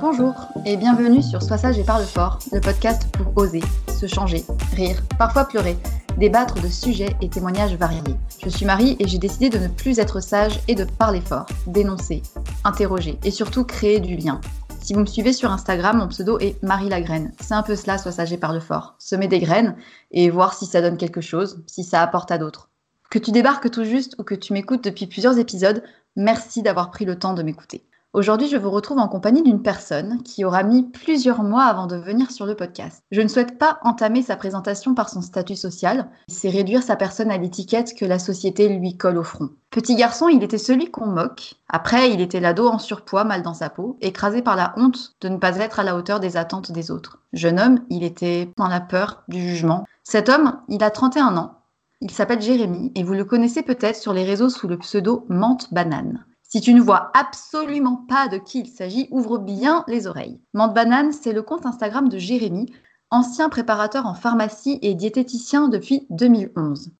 Bonjour et bienvenue sur Sois sage et parle fort, le podcast pour oser, se changer, rire, parfois pleurer, débattre de sujets et témoignages variés. Je suis Marie et j'ai décidé de ne plus être sage et de parler fort, dénoncer, interroger et surtout créer du lien. Si vous me suivez sur Instagram, mon pseudo est Marie Lagraine. C'est un peu cela, Sois sage et parle fort. Semer des graines et voir si ça donne quelque chose, si ça apporte à d'autres. Que tu débarques tout juste ou que tu m'écoutes depuis plusieurs épisodes, merci d'avoir pris le temps de m'écouter. Aujourd'hui, je vous retrouve en compagnie d'une personne qui aura mis plusieurs mois avant de venir sur le podcast. Je ne souhaite pas entamer sa présentation par son statut social, c'est réduire sa personne à l'étiquette que la société lui colle au front. Petit garçon, il était celui qu'on moque. Après, il était l'ado en surpoids, mal dans sa peau, écrasé par la honte de ne pas être à la hauteur des attentes des autres. Jeune homme, il était dans la peur du jugement. Cet homme, il a 31 ans. Il s'appelle Jérémy et vous le connaissez peut-être sur les réseaux sous le pseudo Mente Banane. Si tu ne vois absolument pas de qui il s'agit, ouvre bien les oreilles. Mante Banane, c'est le compte Instagram de Jérémy, ancien préparateur en pharmacie et diététicien depuis 2011.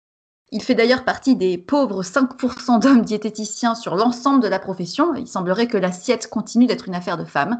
Il fait d'ailleurs partie des pauvres 5% d'hommes diététiciens sur l'ensemble de la profession. Il semblerait que l'assiette continue d'être une affaire de femmes.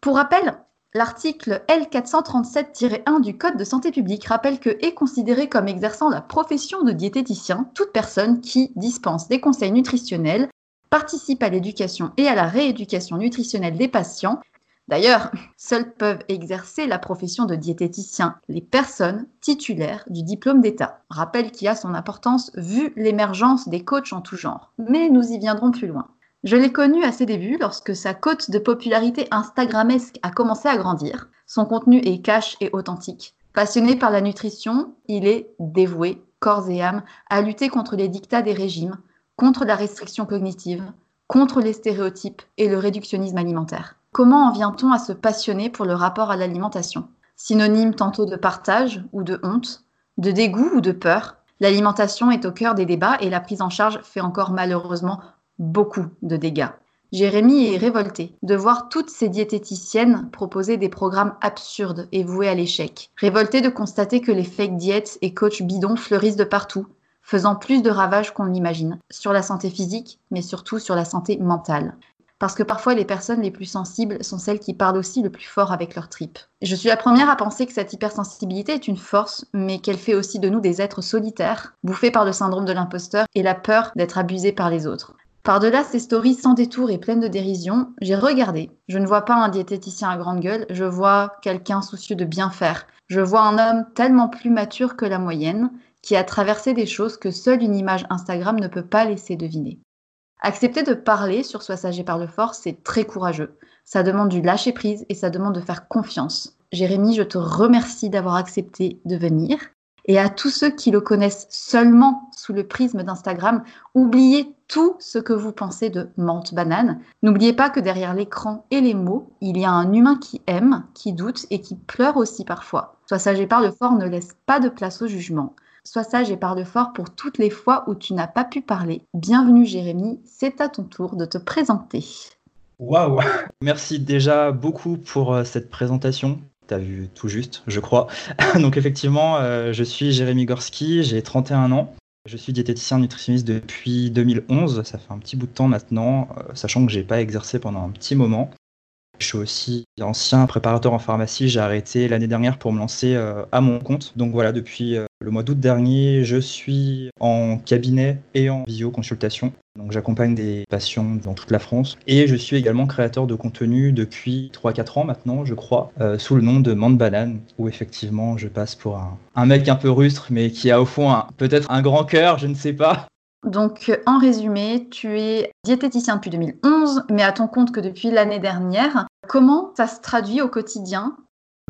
Pour rappel, l'article L437-1 du Code de santé publique rappelle que est considéré comme exerçant la profession de diététicien toute personne qui dispense des conseils nutritionnels participe à l'éducation et à la rééducation nutritionnelle des patients, D'ailleurs, seuls peuvent exercer la profession de diététicien les personnes titulaires du diplôme d'État. Rappel qui a son importance vu l'émergence des coachs en tout genre. Mais nous y viendrons plus loin. Je l'ai connu à ses débuts lorsque sa cote de popularité Instagramesque a commencé à grandir. Son contenu est cash et authentique. Passionné par la nutrition, il est dévoué, corps et âme, à lutter contre les dictats des régimes, contre la restriction cognitive, contre les stéréotypes et le réductionnisme alimentaire. Comment en vient-on à se passionner pour le rapport à l'alimentation? Synonyme tantôt de partage ou de honte, de dégoût ou de peur, l'alimentation est au cœur des débats et la prise en charge fait encore malheureusement beaucoup de dégâts. Jérémy est révolté de voir toutes ces diététiciennes proposer des programmes absurdes et voués à l'échec. Révolté de constater que les fake diètes et coachs bidons fleurissent de partout, faisant plus de ravages qu'on l'imagine, sur la santé physique, mais surtout sur la santé mentale parce que parfois les personnes les plus sensibles sont celles qui parlent aussi le plus fort avec leurs tripes. Je suis la première à penser que cette hypersensibilité est une force, mais qu'elle fait aussi de nous des êtres solitaires, bouffés par le syndrome de l'imposteur et la peur d'être abusés par les autres. Par-delà ces stories sans détour et pleines de dérision, j'ai regardé. Je ne vois pas un diététicien à grande gueule, je vois quelqu'un soucieux de bien faire. Je vois un homme tellement plus mature que la moyenne, qui a traversé des choses que seule une image Instagram ne peut pas laisser deviner. Accepter de parler sur Sois sage et parle fort, c'est très courageux. Ça demande du lâcher prise et ça demande de faire confiance. Jérémy, je te remercie d'avoir accepté de venir. Et à tous ceux qui le connaissent seulement sous le prisme d'Instagram, oubliez tout ce que vous pensez de menthe banane. N'oubliez pas que derrière l'écran et les mots, il y a un humain qui aime, qui doute et qui pleure aussi parfois. Sois sage et parle fort ne laisse pas de place au jugement. Sois sage et parle fort pour toutes les fois où tu n'as pas pu parler. Bienvenue Jérémy, c'est à ton tour de te présenter. Waouh Merci déjà beaucoup pour euh, cette présentation. Tu as vu tout juste, je crois. Donc effectivement, euh, je suis Jérémy Gorski, j'ai 31 ans. Je suis diététicien nutritionniste depuis 2011, ça fait un petit bout de temps maintenant, euh, sachant que j'ai pas exercé pendant un petit moment. Je suis aussi ancien préparateur en pharmacie. J'ai arrêté l'année dernière pour me lancer euh, à mon compte. Donc voilà, depuis euh, le mois d'août dernier, je suis en cabinet et en visioconsultation. Donc j'accompagne des patients dans toute la France. Et je suis également créateur de contenu depuis 3-4 ans maintenant, je crois, euh, sous le nom de Mande Banane, où effectivement je passe pour un, un mec un peu rustre, mais qui a au fond peut-être un grand cœur, je ne sais pas. Donc, euh, en résumé, tu es diététicien depuis 2011, mais à ton compte que depuis l'année dernière. Comment ça se traduit au quotidien?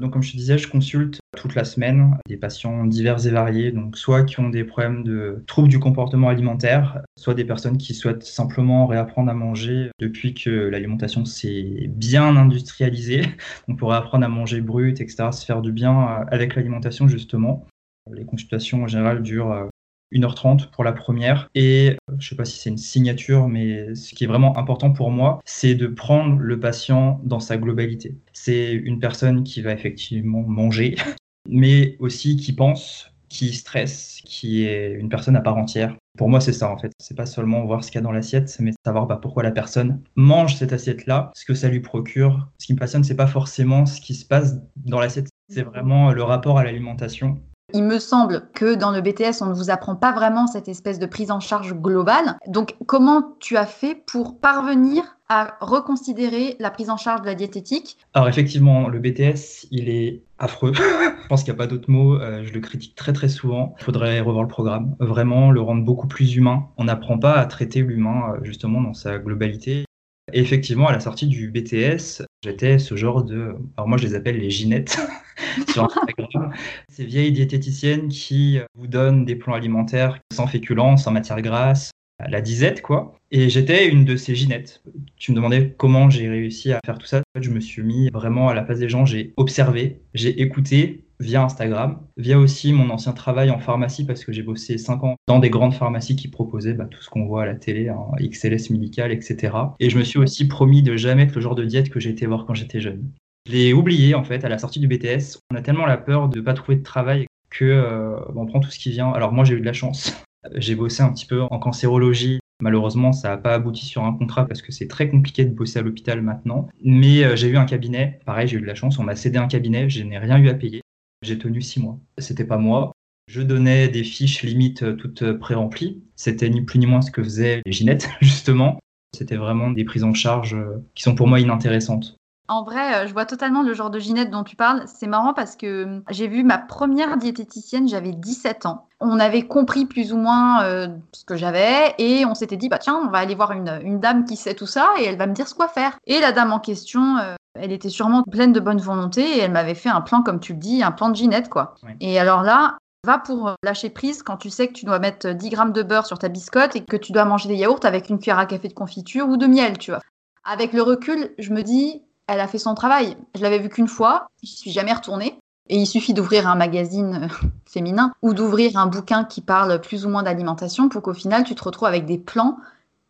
Donc, comme je te disais, je consulte toute la semaine des patients divers et variés, donc soit qui ont des problèmes de troubles du comportement alimentaire, soit des personnes qui souhaitent simplement réapprendre à manger depuis que l'alimentation s'est bien industrialisée. On pourrait apprendre à manger brut, etc., se faire du bien avec l'alimentation justement. Les consultations en général durent 1h30 pour la première. Et euh, je ne sais pas si c'est une signature, mais ce qui est vraiment important pour moi, c'est de prendre le patient dans sa globalité. C'est une personne qui va effectivement manger, mais aussi qui pense, qui stresse, qui est une personne à part entière. Pour moi, c'est ça en fait. C'est pas seulement voir ce qu'il y a dans l'assiette, mais savoir bah, pourquoi la personne mange cette assiette-là, ce que ça lui procure. Ce qui me passionne, c'est pas forcément ce qui se passe dans l'assiette, c'est vraiment le rapport à l'alimentation il me semble que dans le BTS, on ne vous apprend pas vraiment cette espèce de prise en charge globale. Donc, comment tu as fait pour parvenir à reconsidérer la prise en charge de la diététique? Alors, effectivement, le BTS, il est affreux. je pense qu'il n'y a pas d'autre mot. Euh, je le critique très, très souvent. Il faudrait revoir le programme. Vraiment, le rendre beaucoup plus humain. On n'apprend pas à traiter l'humain, euh, justement, dans sa globalité. Effectivement, à la sortie du BTS, j'étais ce genre de. Alors, moi, je les appelle les ginettes sur Instagram. Ces vieilles diététiciennes qui vous donnent des plans alimentaires sans féculents, sans matière grasse, la disette, quoi. Et j'étais une de ces ginettes. Tu me demandais comment j'ai réussi à faire tout ça. Je me suis mis vraiment à la place des gens. J'ai observé, j'ai écouté via Instagram, via aussi mon ancien travail en pharmacie parce que j'ai bossé 5 ans dans des grandes pharmacies qui proposaient bah, tout ce qu'on voit à la télé, hein, XLS médical, etc. Et je me suis aussi promis de jamais être le genre de diète que j'ai été voir quand j'étais jeune. Je l'ai oublié en fait à la sortie du BTS. On a tellement la peur de ne pas trouver de travail que euh, on prend tout ce qui vient. Alors moi j'ai eu de la chance. J'ai bossé un petit peu en cancérologie. Malheureusement, ça n'a pas abouti sur un contrat parce que c'est très compliqué de bosser à l'hôpital maintenant. Mais euh, j'ai eu un cabinet. Pareil, j'ai eu de la chance. On m'a cédé un cabinet. Je n'ai rien eu à payer. J'ai tenu six mois. C'était pas moi. Je donnais des fiches limites euh, toutes pré-remplies. C'était ni plus ni moins ce que faisaient les ginettes, justement. C'était vraiment des prises en charge qui sont pour moi inintéressantes. En vrai, euh, je vois totalement le genre de Ginette dont tu parles. C'est marrant parce que euh, j'ai vu ma première diététicienne, j'avais 17 ans. On avait compris plus ou moins euh, ce que j'avais et on s'était dit, bah tiens, on va aller voir une, une, dame qui sait tout ça et elle va me dire ce quoi faire. Et la dame en question, elle était sûrement pleine de bonne volonté et elle m'avait fait un plan, comme tu le dis, un plan de Ginette, quoi. Et alors là, Va pour lâcher prise quand tu sais que tu dois mettre 10 grammes de beurre sur ta biscotte et que tu dois manger des yaourts avec une cuillère à café de confiture ou de miel, tu vois. Avec le recul, je me dis, elle a fait son travail. Je l'avais vu qu'une fois, je suis jamais retournée. Et il suffit d'ouvrir un magazine euh, féminin ou d'ouvrir un bouquin qui parle plus ou moins d'alimentation pour qu'au final tu te retrouves avec des plans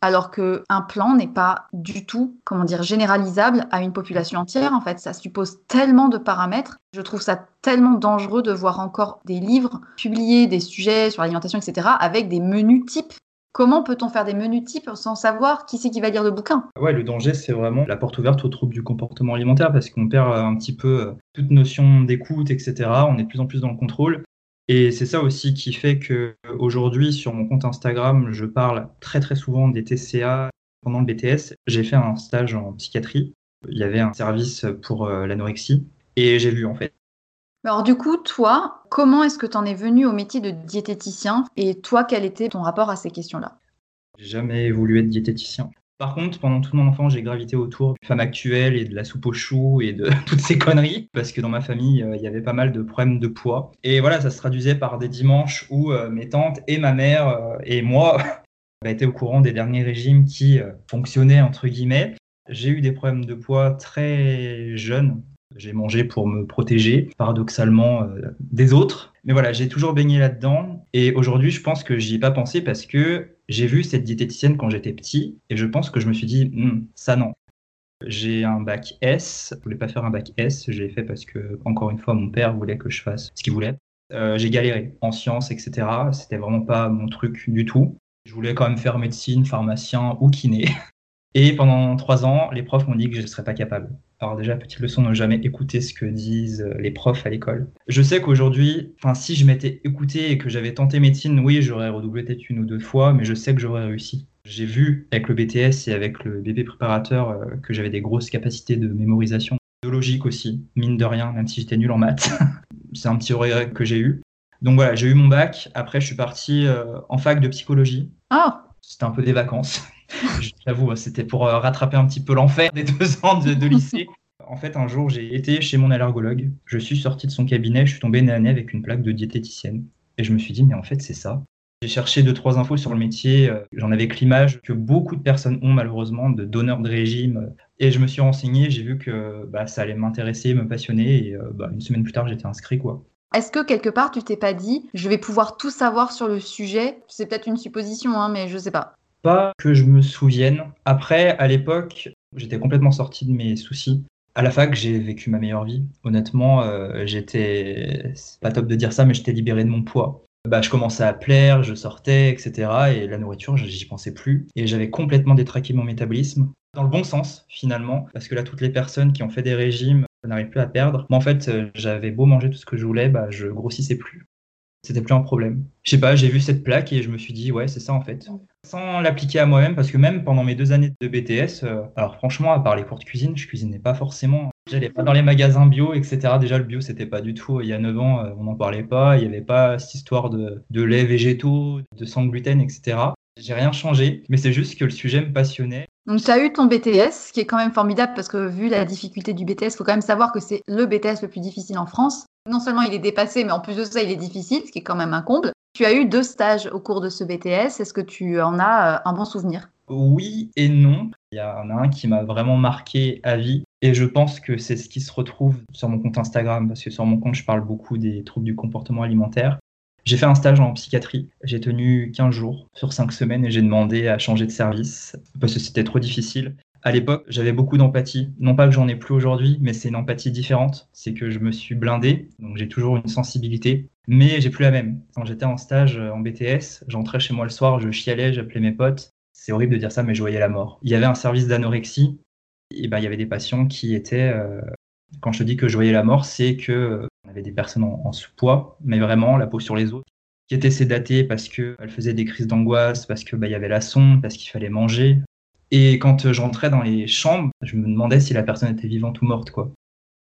alors qu'un plan n'est pas du tout, comment dire, généralisable à une population entière. En fait, ça suppose tellement de paramètres. Je trouve ça tellement dangereux de voir encore des livres publiés, des sujets sur l'alimentation, etc., avec des menus types. Comment peut-on faire des menus types sans savoir qui c'est qui va lire le bouquin? Ouais, le danger, c'est vraiment la porte ouverte aux troubles du comportement alimentaire parce qu'on perd un petit peu euh, toute notion d'écoute, etc. On est de plus en plus dans le contrôle. Et c'est ça aussi qui fait que aujourd'hui, sur mon compte Instagram, je parle très très souvent des TCA. Pendant le BTS, j'ai fait un stage en psychiatrie. Il y avait un service pour euh, l'anorexie et j'ai vu en fait alors du coup, toi, comment est-ce que tu en es venu au métier de diététicien? Et toi, quel était ton rapport à ces questions-là? J'ai jamais voulu être diététicien. Par contre, pendant toute mon enfance, j'ai gravité autour de femmes actuelles et de la soupe aux choux et de toutes ces conneries, parce que dans ma famille, euh, il y avait pas mal de problèmes de poids. Et voilà, ça se traduisait par des dimanches où euh, mes tantes et ma mère euh, et moi étaient au courant des derniers régimes qui fonctionnaient, entre guillemets. J'ai eu des problèmes de poids très jeunes, j'ai mangé pour me protéger, paradoxalement, des autres. Mais voilà, j'ai toujours baigné là-dedans. Et aujourd'hui, je pense que j'y ai pas pensé parce que j'ai vu cette diététicienne quand j'étais petit. Et je pense que je me suis dit, hm, ça non. J'ai un bac S. Je voulais pas faire un bac S. J'ai fait parce que, encore une fois, mon père voulait que je fasse ce qu'il voulait. Euh, j'ai galéré en sciences, etc. C'était vraiment pas mon truc du tout. Je voulais quand même faire médecine, pharmacien ou kiné. Et pendant trois ans, les profs m'ont dit que je ne serais pas capable. Alors déjà, petite leçon, ne jamais écouter ce que disent euh, les profs à l'école. Je sais qu'aujourd'hui, enfin, si je m'étais écouté et que j'avais tenté médecine, oui, j'aurais redoublé peut-être une ou deux fois, mais je sais que j'aurais réussi. J'ai vu avec le BTS et avec le bébé préparateur euh, que j'avais des grosses capacités de mémorisation, de logique aussi, mine de rien, même si j'étais nul en maths. C'est un petit regret que j'ai eu. Donc voilà, j'ai eu mon bac. Après, je suis parti euh, en fac de psychologie. Ah C'était un peu des vacances. J'avoue, c'était pour euh, rattraper un petit peu l'enfer des deux ans de, lycée. En fait, un jour, j'ai été chez mon allergologue. Je suis sorti de son cabinet, je suis tombé nez à nez avec une plaque de diététicienne. Et je me suis dit, mais en fait, c'est ça. J'ai cherché deux, trois infos sur le métier. Euh, j'en avais que l'image que beaucoup de personnes ont, malheureusement, de donneurs de régime. Et je me suis renseigné, j'ai vu que bah, ça allait m'intéresser, me passionner. Et euh, bah, une semaine plus tard, j'étais inscrit, quoi. Est-ce que quelque part, tu t'es pas dit, je vais pouvoir tout savoir sur le sujet? C'est peut-être une supposition, hein, mais je sais pas. Pas que je me souvienne. Après, à l'époque, j'étais complètement sorti de mes soucis. À la fac, j'ai vécu ma meilleure vie. Honnêtement, euh, j'étais, c'est pas top de dire ça, mais j'étais libéré de mon poids. Bah, je commençais à plaire, je sortais, etc. Et la nourriture, j'y pensais plus. Et j'avais complètement détraqué mon métabolisme. Dans le bon sens, finalement. Parce que là, toutes les personnes qui ont fait des régimes n'arrivent plus à perdre. Mais en fait, euh, j'avais beau manger tout ce que je voulais, bah, je grossissais plus c'était plus un problème. Je sais pas, j'ai vu cette plaque et je me suis dit, ouais, c'est ça en fait. Sans l'appliquer à moi-même, parce que même pendant mes deux années de BTS, euh, alors franchement, à part les cours de cuisine, je cuisinais pas forcément. J'allais pas dans les magasins bio, etc. Déjà, le bio, c'était pas du tout. Il y a 9 ans, euh, on n'en parlait pas. Il y avait pas cette histoire de, de lait végétaux, de sang gluten, etc. J'ai rien changé, mais c'est juste que le sujet me passionnait. Donc tu as eu ton BTS, qui est quand même formidable parce que vu la difficulté du BTS, il faut quand même savoir que c'est le BTS le plus difficile en France. Non seulement il est dépassé, mais en plus de ça, il est difficile, ce qui est quand même un comble. Tu as eu deux stages au cours de ce BTS. Est-ce que tu en as euh, un bon souvenir? Oui et non. Il y en a un qui m'a vraiment marqué à vie. Et je pense que c'est ce qui se retrouve sur mon compte Instagram, parce que sur mon compte, je parle beaucoup des troubles du comportement alimentaire. J'ai fait un stage en psychiatrie. J'ai tenu 15 jours sur 5 semaines et j'ai demandé à changer de service parce que c'était trop difficile. À l'époque, j'avais beaucoup d'empathie. Non pas que j'en ai plus aujourd'hui, mais c'est une empathie différente. C'est que je me suis blindé, donc j'ai toujours une sensibilité, mais j'ai plus la même. Quand j'étais en stage en BTS, j'entrais chez moi le soir, je chialais, j'appelais mes potes. C'est horrible de dire ça, mais je voyais la mort. Il y avait un service d'anorexie, et ben il y avait des patients qui étaient. Euh, quand je dis que je voyais la mort, c'est que euh, on avait des personnes en, sous-poids, mais vraiment la peau sur les os, qui étaient sédatées parce qu'elles faisaient des crises d'angoisse, parce qu'il bah, y avait la sonde, parce qu'il fallait manger. Et quand j'entrais dans les chambres, je me demandais si la personne était vivante ou morte, quoi.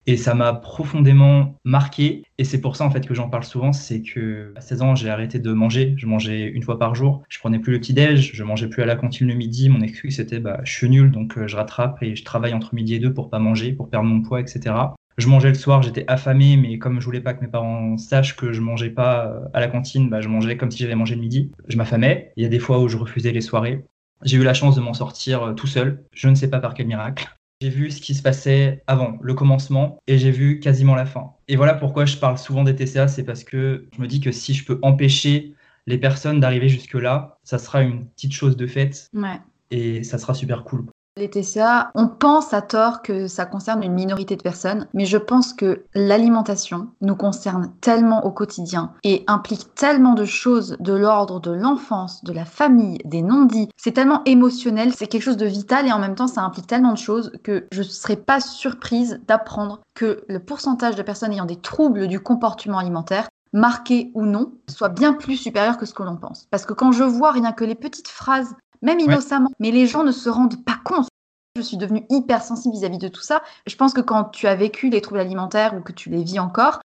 Et ça m'a profondément marqué. Et c'est pour ça, en fait, que j'en parle souvent. C'est que à 16 ans, j'ai arrêté de manger. Je mangeais une fois par jour. Je prenais plus le petit-déj. Je mangeais plus à la cantine le midi. Mon excuse, c'était, bah, je suis nul, donc euh, je rattrape et je travaille entre midi et deux pour pas manger, pour perdre mon poids, etc. Je mangeais le soir, j'étais affamé, mais comme je voulais pas que mes parents sachent que je mangeais pas euh, à la cantine, bah, je mangeais comme si j'avais mangé le midi. Je m'affamais. Il y a des fois où je refusais les soirées. J'ai eu la chance de m'en sortir euh, tout seul. Je ne sais pas par quel miracle. J'ai vu ce qui se passait avant, le commencement, et j'ai vu quasiment la fin. Et voilà pourquoi je parle souvent des TCA, c'est parce que je me dis que si je peux empêcher les personnes d'arriver jusque-là, ça sera une petite chose de fait. Ouais. Et ça sera super cool. Les TCA, on pense à tort que ça concerne une minorité de personnes, mais je pense que l'alimentation nous concerne tellement au quotidien et implique tellement de choses de l'ordre de l'enfance, de la famille, des non-dits. C'est tellement émotionnel, c'est quelque chose de vital et en même temps ça implique tellement de choses que je ne serais pas surprise d'apprendre que le pourcentage de personnes ayant des troubles du comportement alimentaire marqués ou non, soit bien plus supérieur que ce que l'on pense. Parce que quand je vois rien que les petites phrases même innocemment. Mais les gens ne se rendent pas compte. Je suis devenue hypersensible vis-à-vis de tout ça. Je pense que quand tu as vécu les troubles alimentaires ou que tu les vis encore,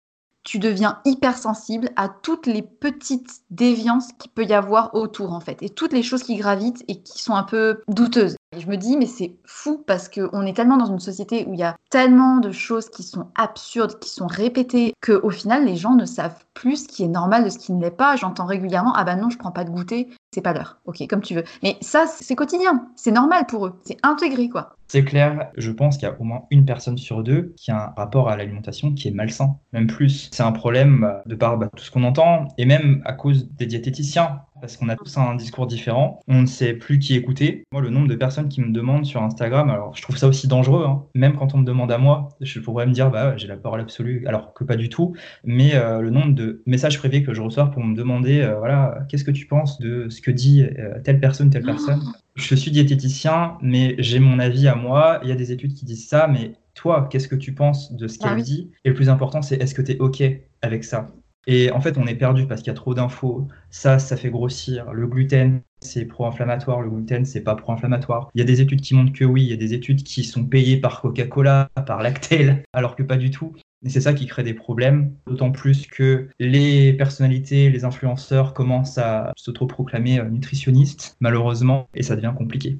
tu deviens hypersensible à toutes les petites déviances qu'il peut y avoir autour en fait et toutes les choses qui gravitent et qui sont un peu douteuses. Et je me dis mais c'est fou parce qu'on est tellement dans une société où il y a tellement de choses qui sont absurdes, qui sont répétées qu'au final les gens ne savent plus ce qui est normal de ce qui ne l'est pas. J'entends régulièrement ah bah non je prends pas de goûter, c'est pas l'heure. Ok comme tu veux. Mais ça c'est quotidien, c'est normal pour eux, c'est intégré quoi. C'est clair, je pense qu'il y a au moins une personne sur deux qui a un rapport à l'alimentation qui est malsain, même plus. C'est un problème de par bah, tout ce qu'on entend, et même à cause des diététiciens parce qu'on a tous un discours différent. On ne sait plus qui écouter. Moi, le nombre de personnes qui me demandent sur Instagram, alors je trouve ça aussi dangereux, hein. même quand on me demande à moi, je pourrais me dire, bah j'ai la parole absolue, alors que pas du tout. Mais euh, le nombre de messages privés que je reçois pour me demander, euh, voilà, qu'est-ce que tu penses de ce que dit euh, telle personne, telle personne? Je suis diététicien, mais j'ai mon avis à moi. Il y a des études qui disent ça, mais toi, qu'est-ce que tu penses de ce ah qu'elle dit? Et le plus important, c'est est-ce que tu es OK avec ça? Et en fait, on est perdu parce qu'il y a trop d'infos. Ça, ça fait grossir. Le gluten, c'est pro-inflammatoire. Le gluten, c'est pas pro-inflammatoire. Il y a des études qui montrent que oui. Il y a des études qui sont payées par Coca-Cola, par Lactel, alors que pas du tout. Et c'est ça qui crée des problèmes, d'autant plus que les personnalités, les influenceurs commencent à s'autoproclamer euh, nutritionnistes, malheureusement, et ça devient compliqué.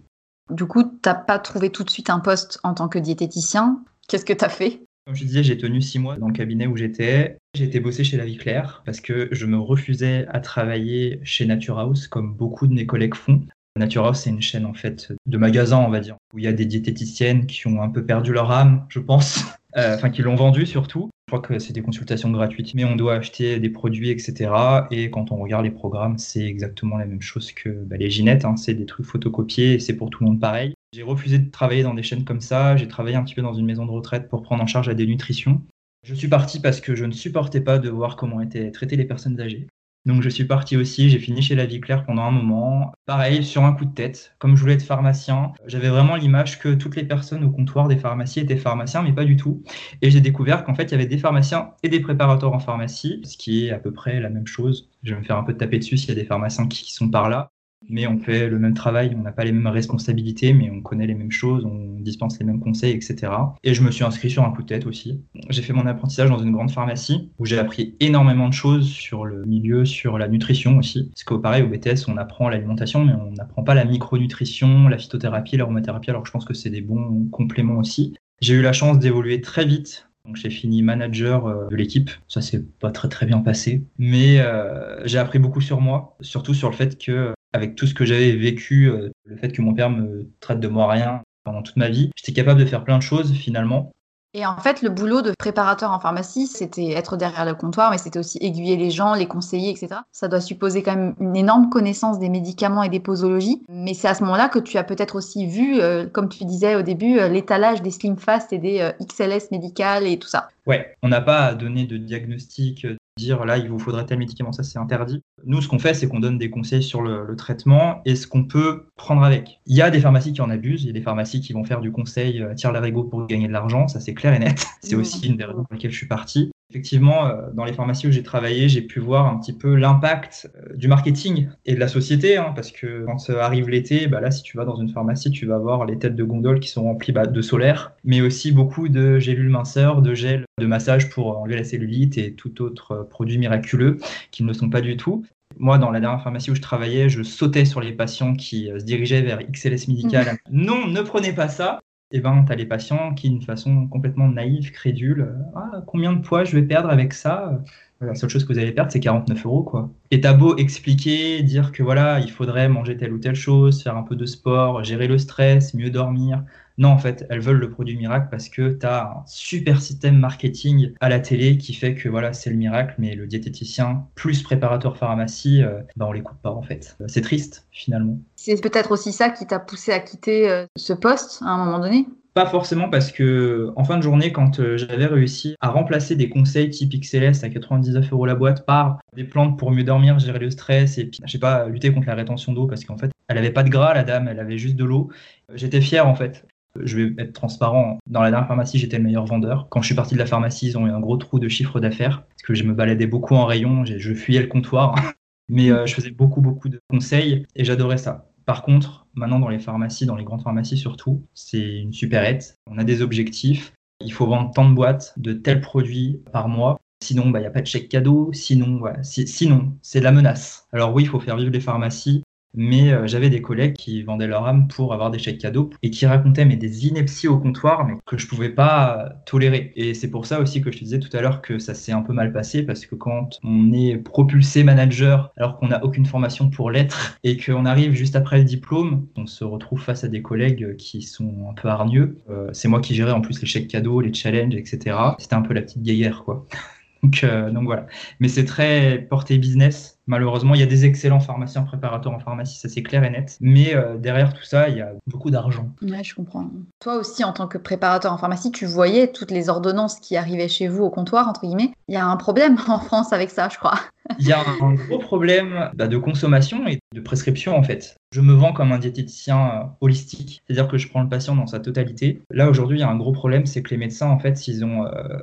Du coup, t'as pas trouvé tout de suite un poste en tant que diététicien. Qu'est-ce que tu as fait? Comme je disais, j'ai tenu six mois dans le cabinet où j'étais. J'ai été bossé chez La Vie Claire parce que je me refusais à travailler chez Nature House comme beaucoup de mes collègues font. Nature House, c'est une chaîne en fait de magasins, on va dire, où il y a des diététiciennes qui ont un peu perdu leur âme, je pense, enfin qui l'ont vendu surtout. Je crois que c'est des consultations gratuites, mais on doit acheter des produits, etc. Et quand on regarde les programmes, c'est exactement la même chose que bah, les ginettes. Hein. C'est des trucs photocopiés et c'est pour tout le monde pareil. J'ai refusé de travailler dans des chaînes comme ça. J'ai travaillé un petit peu dans une maison de retraite pour prendre en charge la dénutrition. Je suis parti parce que je ne supportais pas de voir comment étaient traitées les personnes âgées. Donc je suis parti aussi, j'ai fini chez La Vie Claire pendant un moment. Pareil, sur un coup de tête, comme je voulais être pharmacien, j'avais vraiment l'image que toutes les personnes au comptoir des pharmacies étaient pharmaciens, mais pas du tout. Et j'ai découvert qu'en fait, il y avait des pharmaciens et des préparateurs en pharmacie, ce qui est à peu près la même chose. Je vais me faire un peu taper dessus s'il y a des pharmaciens qui sont par là mais on fait le même travail, on n'a pas les mêmes responsabilités, mais on connaît les mêmes choses, on dispense les mêmes conseils, etc. Et je me suis inscrit sur un coup de tête aussi. J'ai fait mon apprentissage dans une grande pharmacie où j'ai appris énormément de choses sur le milieu, sur la nutrition aussi. Parce qu'au pareil, au BTS, on apprend l'alimentation, mais on n'apprend pas la micronutrition, la phytothérapie, l'aromathérapie, alors je pense que c'est des bons compléments aussi. J'ai eu la chance d'évoluer très vite donc j'ai fini manager euh, de l'équipe. Ça s'est pas très très bien passé, mais euh, j'ai appris beaucoup sur moi, surtout sur le fait que avec tout ce que j'avais vécu, euh, le fait que mon père me traite de moi rien pendant toute ma vie, j'étais capable de faire plein de choses finalement. Et en fait, le boulot de préparateur en pharmacie, c'était être derrière le comptoir, mais c'était aussi aiguiller les gens, les conseiller, etc. Ça doit supposer quand même une énorme connaissance des médicaments et des posologies. Mais c'est à ce moment-là que tu as peut-être aussi vu, euh, comme tu disais au début, euh, l'étalage des Slim Fast et des XLS médicales et tout ça. Ouais, on n'a pas à donner de diagnostic dire là il vous faudrait tel médicament, ça c'est interdit. Nous ce qu'on fait c'est qu'on donne des conseils sur le, traitement et ce qu'on peut prendre avec. Il y a des pharmacies qui en abusent, il y a des pharmacies qui vont faire du conseil euh, tire l'arigot pour gagner de l'argent, ça c'est clair et net. C'est mmh. aussi une des raisons pour lesquelles je suis parti. Effectivement, euh, dans les pharmacies où j'ai travaillé, j'ai pu voir un petit peu l'impact euh, du marketing et de la société, hein, parce que quand arrive l'été, bah là, si tu vas dans une pharmacie, tu vas voir les têtes de gondole qui sont remplies bah, de solaire, mais aussi beaucoup de gélules minceurs, de gel de massage pour enlever la cellulite et tout autre produit miraculeux qui ne le sont pas du tout. Moi, dans la dernière pharmacie où je travaillais, je sautais sur les patients qui se dirigeaient vers XLS médical. non, ne prenez pas ça eh ben, tu as les patients qui, d'une façon complètement naïve, crédule, euh, ah, combien de poids je vais perdre avec ça La seule chose que vous allez perdre, c'est 49 euros. Quoi. Et t'as beau expliquer, dire que voilà, il faudrait manger telle ou telle chose, faire un peu de sport, gérer le stress, mieux dormir, non, en fait, elles veulent le produit miracle parce que tu as un super système marketing à la télé qui fait que voilà, c'est le miracle, mais le diététicien plus préparateur pharmacie, euh, bah, on l'écoute pas en fait. C'est triste finalement. C'est peut-être aussi ça qui t'a poussé à quitter euh, ce poste à un moment donné? Pas forcément parce que en fin de journée, quand euh, j'avais réussi à remplacer des conseils type XLS à 99 euros la boîte par des plantes pour mieux dormir, gérer le stress et puis, je sais pas, lutter contre la rétention d'eau parce qu'en fait, elle avait pas de gras, la dame, elle avait juste de l'eau. J'étais fier en fait. Je vais être transparent. Dans la dernière pharmacie, j'étais le meilleur vendeur. Quand je suis parti de la pharmacie, ils ont eu un gros trou de chiffre d'affaires parce que je me baladais beaucoup en rayon, je fuyais le comptoir. Mais euh, je faisais beaucoup, beaucoup de conseils et j'adorais ça. Par contre, maintenant dans les pharmacies, dans les grandes pharmacies surtout, c'est une super aide. On a des objectifs. Il faut vendre tant de boîtes de tels produits par mois. Sinon, bah, il n'y a pas de chèque cadeau. Sinon, sinon c'est la menace. Alors oui, il faut faire vivre les pharmacies mais euh, j'avais des collègues qui vendaient leur âme pour avoir des chèques cadeaux et qui racontaient mais des inepties au comptoir mais que je pouvais pas tolérer. Et c'est pour ça aussi que je te disais tout à l'heure que ça s'est un peu mal passé parce que quand on est propulsé manager alors qu'on n'a aucune formation pour l'être et qu'on arrive juste après le diplôme, on se retrouve face à des collègues qui sont un peu hargneux. Euh, c'est moi qui gérais en plus les chèques cadeaux, les challenges, etc. C'était un peu la petite guerrière quoi. Donc, euh, donc voilà. Mais c'est très porté business Malheureusement, il y a des excellents pharmaciens préparateurs en pharmacie, ça c'est clair et net. Mais euh, derrière tout ça, il y a beaucoup d'argent. Ouais, je comprends. Toi aussi, en tant que préparateur en pharmacie, tu voyais toutes les ordonnances qui arrivaient chez vous au comptoir, entre guillemets. Il y a un problème en France avec ça, je crois. Il y a un gros problème bah, de consommation et de prescription en fait. Je me vends comme un diététicien euh, holistique, c'est-à-dire que je prends le patient dans sa totalité. Là aujourd'hui, il y a un gros problème, c'est que les médecins en fait, s'ils ont euh,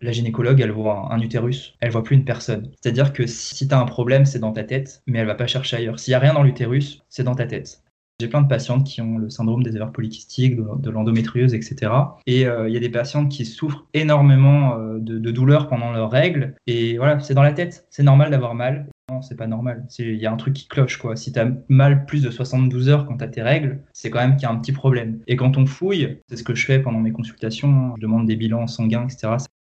la gynécologue, elle voit un, utérus, elle voit plus une personne. C'est-à-dire que si tu as un problème, c'est dans ta tête, mais elle va pas chercher ailleurs. S'il y a rien dans l'utérus, c'est dans ta tête. J'ai plein de patientes qui ont le syndrome des ovaires polykystiques, de, l'endométriose, etc. Et euh, il y a des patientes qui souffrent énormément euh, de, de douleurs pendant leurs règles. Et voilà, c'est dans la tête. C'est normal d'avoir mal. Non, c'est pas normal. Il y a un truc qui cloche, quoi. Si tu as mal plus de 72 heures quand tu as tes règles, c'est quand même qu'il y a un petit problème. Et quand on fouille, c'est ce que je fais pendant mes consultations, je demande des bilans sanguins, etc et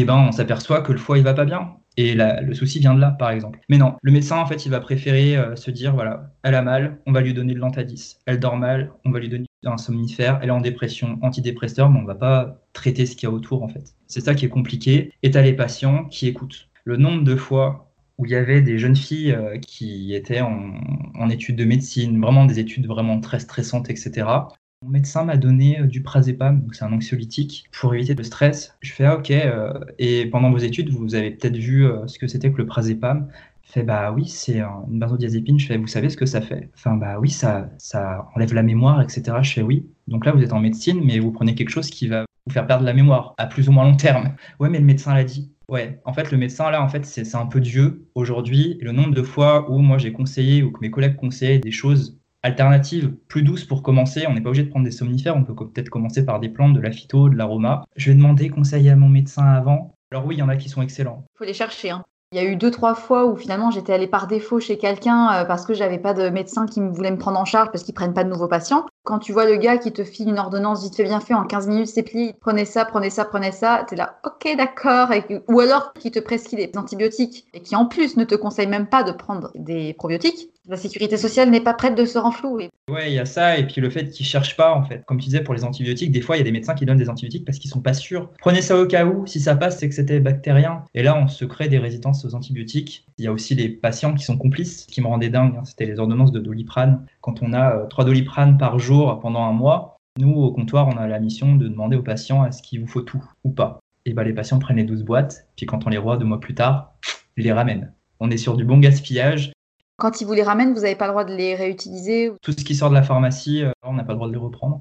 eh ben on s'aperçoit que le foie il va pas bien. Et le souci vient de là, par exemple. Mais non, le médecin, en fait, il va préférer euh, se dire, voilà, elle a mal, on va lui donner de l'antadis. Elle dort mal, on va lui donner un somnifère. Elle est en dépression, antidépresseur, mais on va pas traiter ce qu'il y a autour, en fait. C'est ça qui est compliqué. Et tu as les patients qui écoutent. Le nombre de fois où il y avait des jeunes filles euh, qui étaient en, en, études de médecine, vraiment des études vraiment très stressantes, etc. Mon médecin m'a donné euh, du prazépam, donc c'est un anxiolytique, pour éviter le stress. Je fais ah, ok, euh, et pendant vos études, vous avez peut-être vu euh, ce que c'était que le prazépam. fait bah oui, c'est une benzodiazépine. Je fais vous savez ce que ça fait? Enfin bah oui, ça, ça enlève la mémoire, etc. Je fais oui. Donc là, vous êtes en médecine, mais vous prenez quelque chose qui va vous faire perdre la mémoire à plus ou moins long terme. Ouais, mais le médecin l'a dit. Ouais, en fait, le médecin, là, en fait, c'est un peu Dieu aujourd'hui. Le nombre de fois où moi j'ai conseillé ou que mes collègues conseillaient des choses alternative plus douce pour commencer. On n'est pas obligé de prendre des somnifères, on peut peut-être commencer par des plantes, de la phyto, de l'aroma. Je vais demander conseil à mon médecin avant. Alors oui, il y en a qui sont excellents. Il faut les chercher. Hein. Il y a eu deux, trois fois où finalement j'étais allée par défaut chez quelqu'un euh, parce que j'avais pas de médecin qui voulait me prendre en charge parce qu'ils prennent pas de nouveaux patients. Quand tu vois le gars qui te file une ordonnance vite fait bien fait en 15 minutes, c'est plié, prenez ça, prenez ça, prenez ça, t'es là, ok d'accord, ou alors qui te prescrit des antibiotiques et qui en plus ne te conseille même pas de prendre des probiotiques, la sécurité sociale n'est pas prête de se renflouer. Ouais, il y a ça, et puis le fait qu'ils cherchent pas, en fait. Comme tu disais, pour les antibiotiques, des fois, il y a des médecins qui donnent des antibiotiques parce qu'ils sont pas sûrs. Prenez ça au cas où, si ça passe, c'est que c'était bactérien. Et là, on se crée des résistances aux antibiotiques. Il y a aussi les patients qui sont complices, qui me rendaient dingue. Hein. C'était les ordonnances de doliprane. Quand on a 3 euh, doliprane par jour pendant un mois, nous, au comptoir, on a la mission de demander aux patients est-ce qu'il vous faut tout ou pas. Et bah, les patients prennent les 12 boîtes, puis quand on les voit deux mois plus tard, ils les ramènent. On est sur du bon gaspillage quand ils vous les ramènent, vous n'avez pas le droit de les réutiliser Tout ce qui sort de la pharmacie, euh, on n'a pas le droit de les reprendre.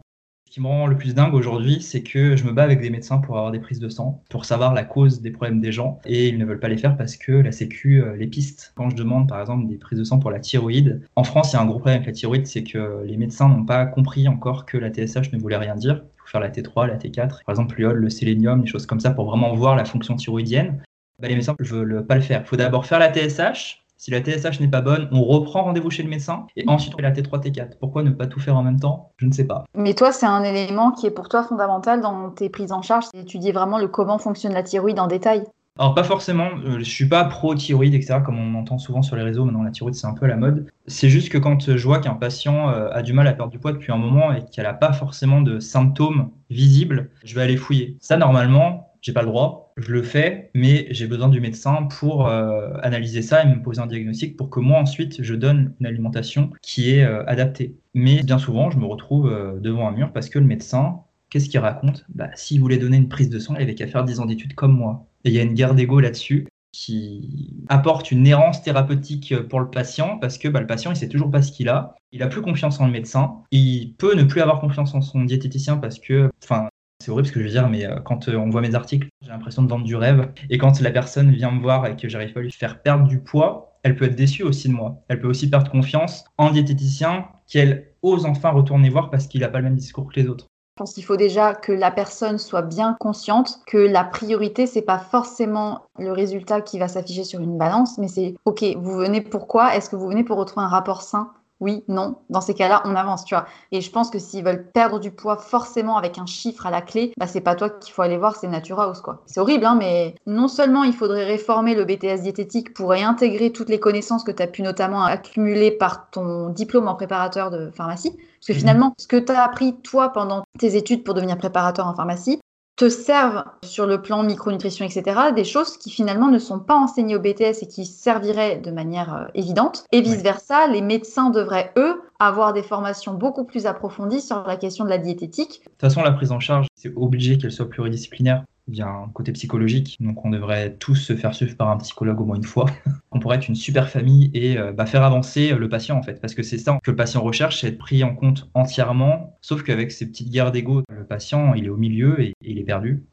Qui me rend le plus dingue aujourd'hui, c'est que je me bats avec des médecins pour avoir des prises de sang, pour savoir la cause des problèmes des gens, et ils ne veulent pas les faire parce que la Sécu euh, les piste. Quand je demande par exemple des prises de sang pour la thyroïde, en France, il y a un gros problème avec la thyroïde, c'est que les médecins n'ont pas compris encore que la TSH ne voulait rien dire. Il faut faire la T3, la T4, par exemple l'iode, le sélénium, des choses comme ça pour vraiment voir la fonction thyroïdienne. Bah, les médecins ne veulent pas le faire. Il faut d'abord faire la TSH, si la TSH n'est pas bonne, on reprend rendez-vous chez le médecin et ensuite on fait la T3, T4. Pourquoi ne pas tout faire en même temps? Je ne sais pas. Mais toi, c'est un élément qui est pour toi fondamental dans tes prises en charge, c'est d'étudier vraiment le comment fonctionne la thyroïde en détail. Alors pas forcément, euh, je suis pas pro thyroïde, etc. Comme on entend souvent sur les réseaux, maintenant la thyroïde c'est un peu à la mode. C'est juste que quand je vois qu'un patient euh, a du mal à perdre du poids depuis un moment et qu'elle n'a pas forcément de symptômes visibles, je vais aller fouiller. Ça normalement, j'ai pas le droit, je le fais, mais j'ai besoin du médecin pour euh, analyser ça et me poser un diagnostic pour que moi ensuite je donne une alimentation qui est euh, adaptée. Mais bien souvent, je me retrouve euh, devant un mur parce que le médecin, qu'est-ce qu'il raconte? Bah, S'il voulait donner une prise de sang, il avait qu'à faire 10 ans d'études comme moi. Et il y a une guerre d'ego là-dessus qui apporte une errance thérapeutique pour le patient parce que bah, le patient il sait toujours pas ce qu'il a, il a plus confiance en le médecin, il peut ne plus avoir confiance en son diététicien parce que, enfin, c'est horrible ce que je veux dire, mais euh, quand euh, on voit mes articles, j'ai l'impression de vendre du rêve. Et quand la personne vient me voir et que j'arrive pas à lui faire perdre du poids, elle peut être déçue aussi de moi. Elle peut aussi perdre confiance en diététicien qu'elle ose enfin retourner voir parce qu'il n'a pas le même discours que les autres. Je pense qu'il faut déjà que la personne soit bien consciente que la priorité, c'est pas forcément le résultat qui va s'afficher sur une balance, mais c'est OK, vous venez pourquoi? Est-ce que vous venez pour retrouver un rapport sain oui, non. Dans ces cas-là, on avance, tu vois. Et je pense que s'ils veulent perdre du poids forcément avec un chiffre à la clé, bah c'est pas toi qu'il faut aller voir, c'est Natura House, quoi. C'est horrible, hein, mais non seulement il faudrait réformer le BTS diététique pour réintégrer toutes les connaissances que tu as pu notamment accumuler par ton diplôme en préparateur de pharmacie, parce que mhm. finalement, ce que tu as appris toi pendant tes études pour devenir préparateur en pharmacie, te servent sur le plan micronutrition, etc., des choses qui finalement ne sont pas enseignées au BTS et qui serviraient de manière euh, évidente. Et vice-versa, les médecins devraient, eux, avoir des formations beaucoup plus approfondies sur la question de la diététique. De toute façon, la prise en charge, c'est obligé qu'elle soit pluridisciplinaire. Il y a un côté psychologique, donc on devrait tous se faire suivre par un psychologue au moins une fois. on pourrait être une super famille et euh, bah, faire avancer le patient en fait, parce que c'est ça que le patient recherche, c'est être pris en compte entièrement, sauf qu'avec ces petites guerres d'ego, le patient il est au milieu et, il est perdu.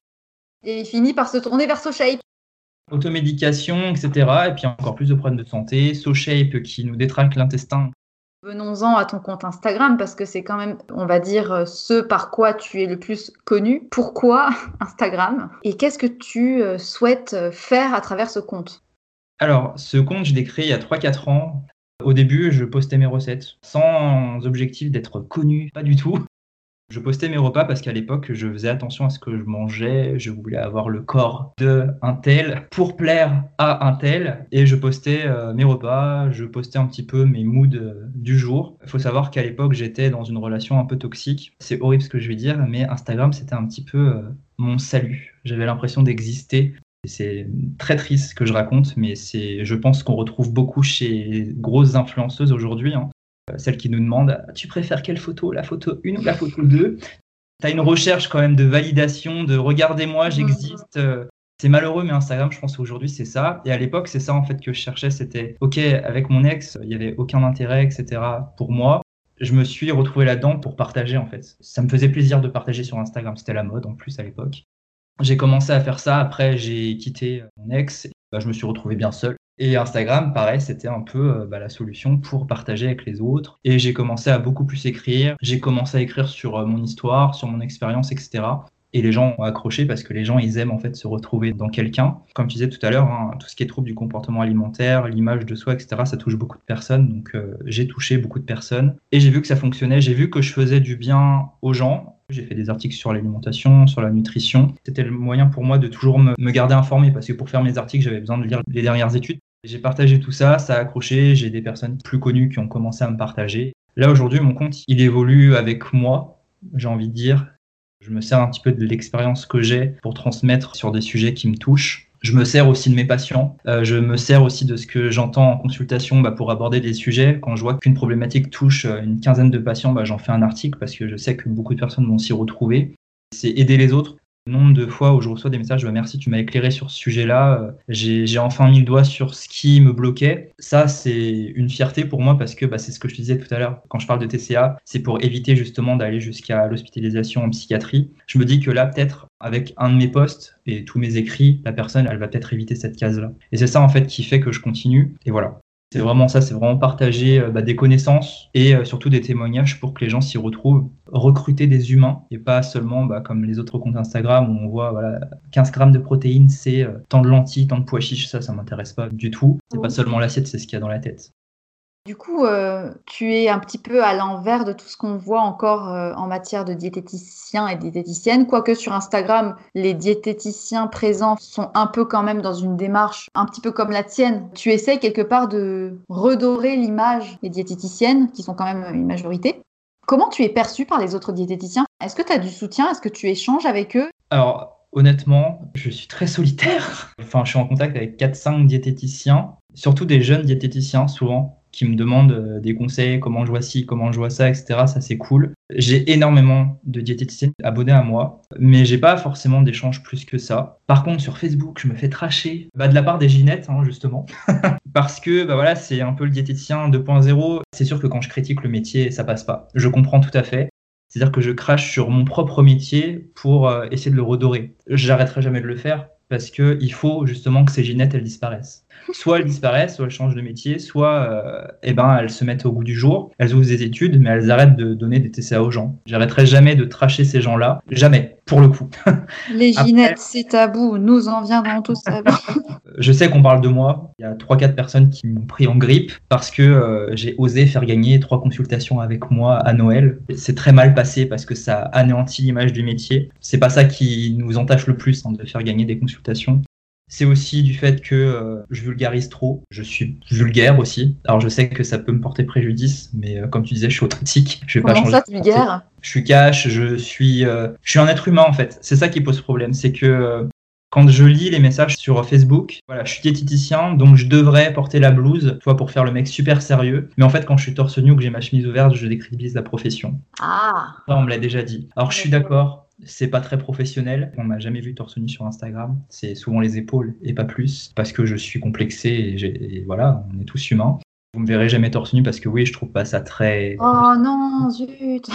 Et il finit par se tourner vers SoShape. Automédication, etc. Et puis encore plus de problèmes de santé. SoShape qui nous détraque l'intestin Venons-en à ton compte Instagram parce que c'est quand même, on va dire, euh, ce par quoi tu es le plus connu. Pourquoi Instagram? Et qu'est-ce que tu euh, souhaites euh, faire à travers ce compte? Alors, ce compte, je l'ai créé il y a 3-4 ans. Au début, je postais mes recettes sans objectif d'être connu, pas du tout. Je postais mes repas parce qu'à l'époque, je faisais attention à ce que je mangeais. Je voulais avoir le corps de un tel pour plaire à un tel. Et je postais euh, mes repas, je postais un petit peu mes moods euh, du jour. Il faut savoir qu'à l'époque, j'étais dans une relation un peu toxique. C'est horrible ce que je vais dire, mais Instagram, c'était un petit peu euh, mon salut. J'avais l'impression d'exister. C'est très triste ce que je raconte, mais c'est, je pense qu'on retrouve beaucoup chez grosses influenceuses aujourd'hui. Hein. Euh, celle qui nous demande tu préfères quelle photo, la photo 1 ou la photo 2 Tu as une recherche quand même de validation, de regardez-moi, mhm. j'existe. Euh, c'est malheureux, mais Instagram, je pense qu'aujourd'hui, c'est ça. Et à l'époque, c'est ça en fait que je cherchais. C'était OK, avec mon ex, il n'y avait aucun intérêt, etc. pour moi. Je me suis retrouvé là-dedans pour partager en fait. Ça me faisait plaisir de partager sur Instagram. C'était la mode en plus à l'époque. J'ai commencé à faire ça. Après, j'ai quitté mon ex. Bah, je me suis retrouvé bien seul. Et Instagram, pareil, c'était un peu euh, bah, la solution pour partager avec les autres. Et j'ai commencé à beaucoup plus écrire. J'ai commencé à écrire sur euh, mon histoire, sur mon expérience, etc. Et les gens ont accroché parce que les gens, ils aiment en fait se retrouver dans quelqu'un. Comme tu disais tout à l'heure, hein, tout ce qui est trouble du comportement alimentaire, l'image de soi, etc., ça touche beaucoup de personnes. Donc euh, j'ai touché beaucoup de personnes. Et j'ai vu que ça fonctionnait. J'ai vu que je faisais du bien aux gens. J'ai fait des articles sur l'alimentation, sur la nutrition. C'était le moyen pour moi de toujours me, me garder informé parce que pour faire mes articles, j'avais besoin de lire les dernières études. J'ai partagé tout ça, ça a accroché, j'ai des personnes plus connues qui ont commencé à me partager. Là aujourd'hui, mon compte, il évolue avec moi, j'ai envie de dire. Je me sers un petit peu de l'expérience que j'ai pour transmettre sur des sujets qui me touchent. Je me sers aussi de mes patients. Euh, je me sers aussi de ce que j'entends en consultation bah, pour aborder des sujets. Quand je vois qu'une problématique touche euh, une quinzaine de patients, bah, j'en fais un article parce que je sais que beaucoup de personnes vont s'y retrouver. C'est aider les autres nombre de fois où je reçois des messages de merci, tu m'as éclairé sur ce sujet-là, euh, j'ai enfin mis le doigt sur ce qui me bloquait. Ça, c'est une fierté pour moi parce que bah, c'est ce que je te disais tout à l'heure. Quand je parle de TCA, c'est pour éviter justement d'aller jusqu'à l'hospitalisation en psychiatrie. Je me dis que là, peut-être, avec un de mes posts et tous mes écrits, la personne, elle va peut-être éviter cette case-là. Et c'est ça, en fait, qui fait que je continue. Et voilà. C'est vraiment ça, c'est vraiment partager euh, bah, des connaissances et euh, surtout des témoignages pour que les gens s'y retrouvent. Recruter des humains et pas seulement bah, comme les autres comptes Instagram où on voit voilà, 15 grammes de protéines, c'est euh, tant de lentilles, tant de pois chiches, ça, ça m'intéresse pas du tout. C'est pas seulement l'assiette, c'est ce qu'il y a dans la tête. Du coup, euh, tu es un petit peu à l'envers de tout ce qu'on voit encore euh, en matière de diététiciens et diététiciennes, quoique sur Instagram, les diététiciens présents sont un peu quand même dans une démarche un petit peu comme la tienne. Tu essaies quelque part de redorer l'image des diététiciennes, qui sont quand même une majorité. Comment tu es perçu par les autres diététiciens? Est-ce que tu as du soutien? Est-ce que tu échanges avec eux? Alors, honnêtement, je suis très solitaire. Enfin, je suis en contact avec 4-5 diététiciens, surtout des jeunes diététiciens souvent qui me demandent euh, des conseils, comment je vois ci, comment je vois ça, etc. Ça, c'est cool. J'ai énormément de diététiciennes abonnées à moi, mais j'ai pas forcément d'échanges plus que ça. Par contre, sur Facebook, je me fais tracher bah, de la part des Ginettes, hein, justement, parce que bah, voilà, c'est un peu le diététicien 2.0. C'est sûr que quand je critique le métier, ça passe pas. Je comprends tout à fait. C'est-à-dire que je crache sur mon propre métier pour euh, essayer de le redorer. J'arrêterai jamais de le faire parce qu'il faut justement que ces Ginettes, elles disparaissent soit elles disparaissent, soit elles changent de métier, soit euh, eh ben, elles se mettent au goût du jour, elles ouvrent des études, mais elles arrêtent de donner des TCA aux gens. J'arrêterai jamais de tracher ces gens-là, jamais, pour le coup. Les ginettes, c'est tabou, nous en viendrons tous à Je sais qu'on parle de moi, il y a 3-4 personnes qui m'ont pris en grippe parce que euh, j'ai osé faire gagner trois consultations avec moi à Noël. C'est très mal passé parce que ça anéantit l'image du métier. C'est pas ça qui nous entache le plus hein, de faire gagner des consultations. C'est aussi du fait que euh, je vulgarise trop. Je suis vulgaire aussi. Alors je sais que ça peut me porter préjudice, mais euh, comme tu disais, je suis authentique. Je vais Comment pas changer. ça, vulgaire Je suis cash. Je suis, euh, je suis un être humain en fait. C'est ça qui pose problème, c'est que quand je lis les messages sur Facebook, voilà, je suis diététicien, donc je devrais porter la blouse, soit pour faire le mec super sérieux. Mais en fait, quand je suis torse nu ou que j'ai ma chemise ouverte, je décrédibilise la profession. Ah. Ça, on me l'a déjà dit. Alors je suis d'accord c'est pas très professionnel. On m'a jamais vu torse nu sur Instagram. C'est souvent les épaules et pas plus parce que je suis complexé et, voilà, on est tous humains. Vous me verrez jamais torse nu parce que oui, je trouve pas ça très. Oh non, zut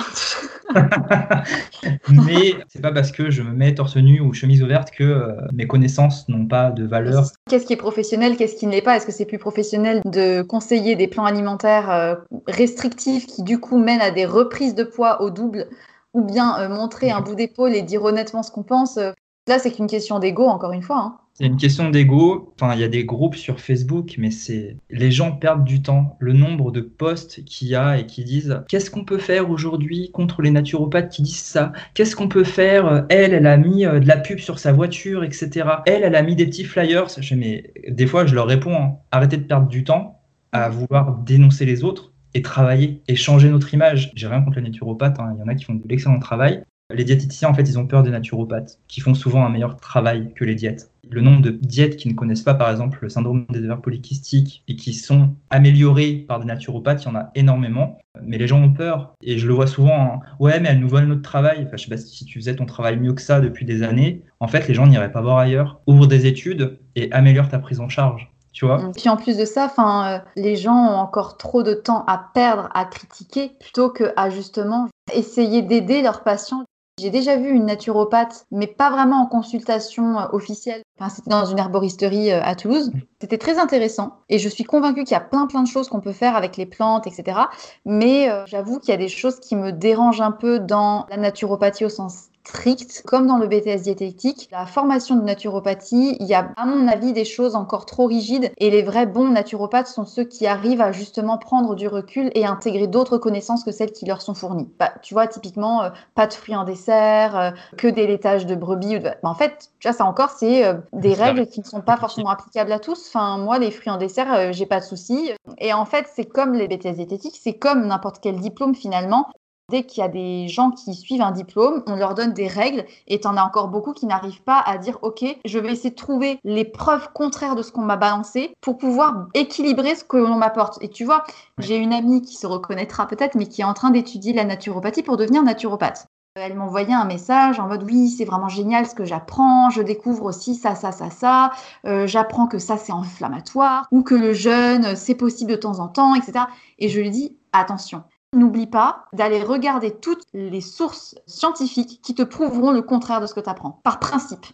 Mais c'est pas parce que je me mets torse nu ou chemise ouverte que euh, mes connaissances n'ont pas de valeur. Qu'est-ce qui est professionnel, qu'est-ce qui ne l'est pas? Est-ce que c'est plus professionnel de conseiller des plans alimentaires euh, restrictifs qui du coup mènent à des reprises de poids au double ou bien euh, montrer un bout d'épaule et dire honnêtement ce qu'on pense. Euh, là, c'est qu'une question d'ego, encore une fois. Hein. C'est une question d'ego. Enfin, il y a des groupes sur Facebook, mais c'est les gens perdent du temps. Le nombre de posts qu'il y a et qui disent qu'est-ce qu'on peut faire aujourd'hui contre les naturopathes qui disent ça? Qu'est-ce qu'on peut faire? Elle, elle a mis euh, de la pub sur sa voiture, etc. Elle, elle a mis des petits flyers. Mais des fois, je leur réponds hein, arrêtez de perdre du temps à vouloir dénoncer les autres et travailler et changer notre image. J'ai rien contre les naturopathes, hein. il y en a qui font de l'excellent travail. Les diététiciens, en fait, ils ont peur des naturopathes, qui font souvent un meilleur travail que les diètes. Le nombre de diètes qui ne connaissent pas, par exemple, le syndrome des ovaires polykystiques et qui sont améliorées par des naturopathes, il y en a énormément. Mais les gens ont peur. Et je le vois souvent, hein. ouais, mais elles nous volent notre travail. Enfin, je sais pas si tu faisais ton travail mieux que ça depuis des années. En fait, les gens n'iraient pas voir ailleurs. Ouvre des études et améliore ta prise en charge. Tu vois Puis en plus de ça, euh, les gens ont encore trop de temps à perdre à critiquer plutôt que à justement essayer d'aider leurs patients. J'ai déjà vu une naturopathe, mais pas vraiment en consultation euh, officielle. Enfin, c'était dans une herboristerie euh, à Toulouse. C'était très intéressant et je suis convaincue qu'il y a plein plein de choses qu'on peut faire avec les plantes, etc. Mais j'avoue qu'il y a des choses qui me dérangent un peu dans la naturopathie au sens strict, comme dans le BTS diététique. La formation de naturopathie, il y a à mon avis des choses encore trop rigides et les vrais bons naturopathes sont ceux qui arrivent à justement prendre du recul et intégrer d'autres connaissances que celles qui leur sont fournies. Bah, tu vois, typiquement, euh, pas de fruits en dessert, euh, que des laitages de brebis. Bah, en fait, tu vois, ça encore, c'est euh, des règles qui ne sont pas forcément applicables à tous. Enfin, moi, les fruits en dessert, j'ai pas de soucis. Et en fait, c'est comme les BTS diététiques, c'est comme n'importe quel diplôme finalement. Dès qu'il y a des gens qui suivent un diplôme, on leur donne des règles et tu en as encore beaucoup qui n'arrivent pas à dire OK, je vais essayer de trouver les preuves contraires de ce qu'on m'a balancé pour pouvoir équilibrer ce que l'on m'apporte. Et tu vois, j'ai une amie qui se reconnaîtra peut-être, mais qui est en train d'étudier la naturopathie pour devenir naturopathe. Elle m'envoyait un message en mode oui, c'est vraiment génial ce que j'apprends, je découvre aussi ça, ça, ça, ça, euh, j'apprends que ça c'est inflammatoire, ou que le jeûne c'est possible de temps en temps, etc. Et je lui dis attention, n'oublie pas d'aller regarder toutes les sources scientifiques qui te prouveront le contraire de ce que tu apprends, par principe.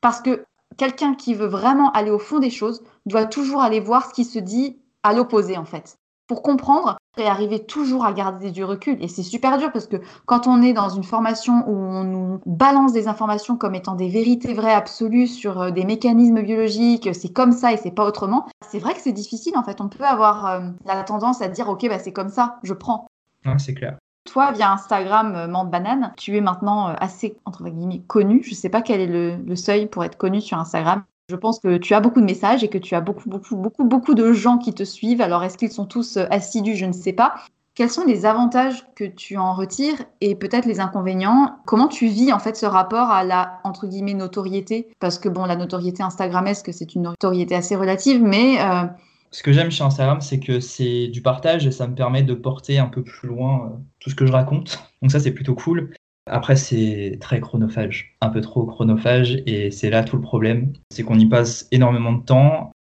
Parce que quelqu'un qui veut vraiment aller au fond des choses doit toujours aller voir ce qui se dit à l'opposé en fait pour comprendre et arriver toujours à garder du recul. Et c'est super dur parce que quand on est dans une formation où on nous balance des informations comme étant des vérités vraies absolues sur euh, des mécanismes biologiques, c'est comme ça et c'est pas autrement, c'est vrai que c'est difficile en fait. On peut avoir euh, la tendance à dire ok, bah, c'est comme ça, je prends. C'est clair. Toi, via Instagram euh, Mante Banane, tu es maintenant assez, entre guillemets, connu. Je ne sais pas quel est le seuil pour être connu sur Instagram. Je pense que tu as beaucoup de messages et que tu as beaucoup, beaucoup, beaucoup, beaucoup de gens qui te suivent. Alors, est-ce qu'ils sont tous euh, assidus? Je ne sais pas. Quels sont les avantages que tu en retires et peut-être les inconvénients? Comment tu vis en fait ce rapport à la entre guillemets notoriété? Parce que bon, la notoriété Instagramesque, c'est une notoriété assez relative, mais euh, ce que j'aime chez Instagram, c'est que c'est du partage et ça me permet de porter un peu plus loin euh, tout ce que je raconte. Donc ça, c'est plutôt cool. Après, c'est très chronophage, un peu trop chronophage, et c'est là tout le problème. C'est qu'on y passe énormément de temps.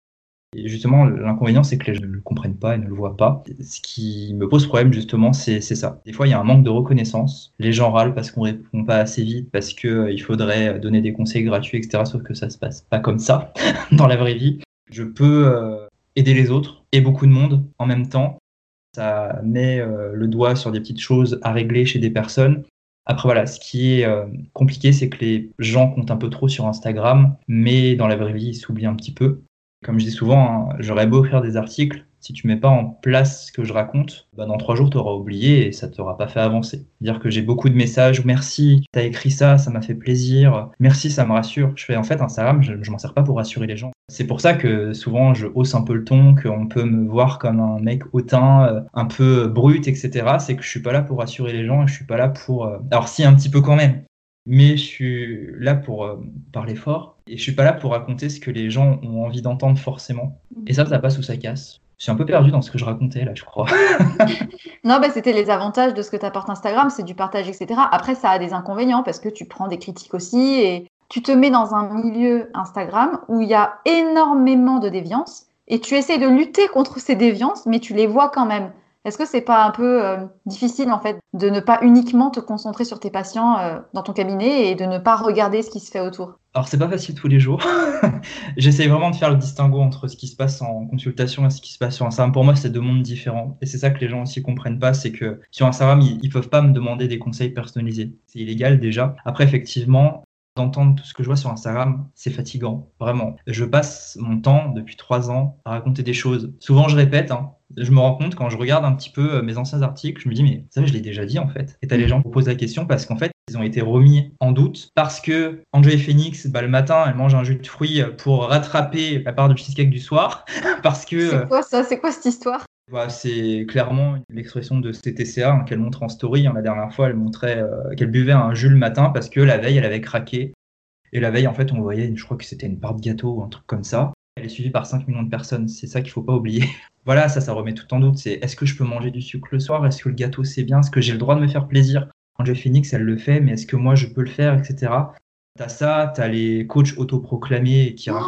Et justement, l'inconvénient, c'est que les gens ne le comprennent pas et ne le voient pas. Ce qui me pose problème, justement, c'est ça. Des fois, il y a un manque de reconnaissance. Les gens râlent parce qu'on répond pas assez vite, parce qu'il euh, faudrait donner des conseils gratuits, etc. Sauf que ça se passe pas comme ça dans la vraie vie. Je peux euh, aider les autres et beaucoup de monde en même temps. Ça met euh, le doigt sur des petites choses à régler chez des personnes après, voilà, ce qui est euh, compliqué, c'est que les gens comptent un peu trop sur Instagram, mais dans la vraie vie, ils s'oublient un petit peu. Comme je dis souvent, hein, j'aurais beau écrire des articles, si tu mets pas en place ce que je raconte, bah dans trois jours, tu auras oublié et ça t'aura pas fait avancer. Dire que j'ai beaucoup de messages, merci, tu as écrit ça, ça m'a fait plaisir, merci, ça me rassure. Je fais en fait Instagram, je, je m'en sers pas pour rassurer les gens. C'est pour ça que souvent je hausse un peu le ton, qu'on peut me voir comme un mec hautain, euh, un peu brut, etc. C'est que je suis pas là pour rassurer les gens et je suis pas là pour. Euh, alors si un petit peu quand même, mais je suis là pour euh, parler fort et je suis pas là pour raconter ce que les gens ont envie d'entendre forcément. Et ça, ça passe ou ça casse. Je suis un peu perdu dans ce que je racontais là, je crois. non, bah, c'était les avantages de ce que t'apporte Instagram, c'est du partage, etc. Après, ça a des inconvénients parce que tu prends des critiques aussi et tu te mets dans un milieu Instagram où il y a énormément de déviances et tu essaies de lutter contre ces déviances, mais tu les vois quand même. Est-ce que c'est pas un peu euh, difficile en fait de ne pas uniquement te concentrer sur tes patients euh, dans ton cabinet et de ne pas regarder ce qui se fait autour? Alors c'est pas facile tous les jours. J'essaie vraiment de faire le distinguo entre ce qui se passe en consultation et ce qui se passe sur Instagram. Pour moi, c'est deux mondes différents et c'est ça que les gens aussi comprennent pas, c'est que sur Instagram, ils, ils peuvent pas me demander des conseils personnalisés. C'est illégal déjà. Après, effectivement, d'entendre tout ce que je vois sur Instagram, c'est fatigant, vraiment. Je passe mon temps depuis trois ans à raconter des choses. Souvent, je répète, hein. Je me rends compte quand je regarde un petit peu euh, mes anciens articles, je me dis, mais ça, je l'ai déjà dit en fait. Et t'as les gens qui posent la question parce qu'en fait, ils ont été remis en doute parce que André Phoenix, bah, le matin, elle mange un jus de fruits pour rattraper la part de cheesecake du soir. parce que. C'est quoi ça? C'est quoi cette histoire? bah, c'est clairement l'expression de CTCA hein, qu'elle montre en story. Hein, la dernière fois, elle montrait euh, qu'elle buvait un jus le matin parce que la veille, elle avait craqué. Et la veille, en fait, on voyait, je crois que c'était une part de gâteau ou un truc comme ça. Elle est suivie par 5 millions de personnes. C'est ça qu'il faut pas oublier. voilà, ça, ça remet tout en doute. C'est est-ce que je peux manger du sucre le soir? Est-ce que le gâteau, c'est bien? Est-ce que j'ai le droit de me faire plaisir? Angel Phoenix, elle le fait, mais est-ce que moi, je peux le faire, etc. T'as ça, t'as les coachs autoproclamés qui oh,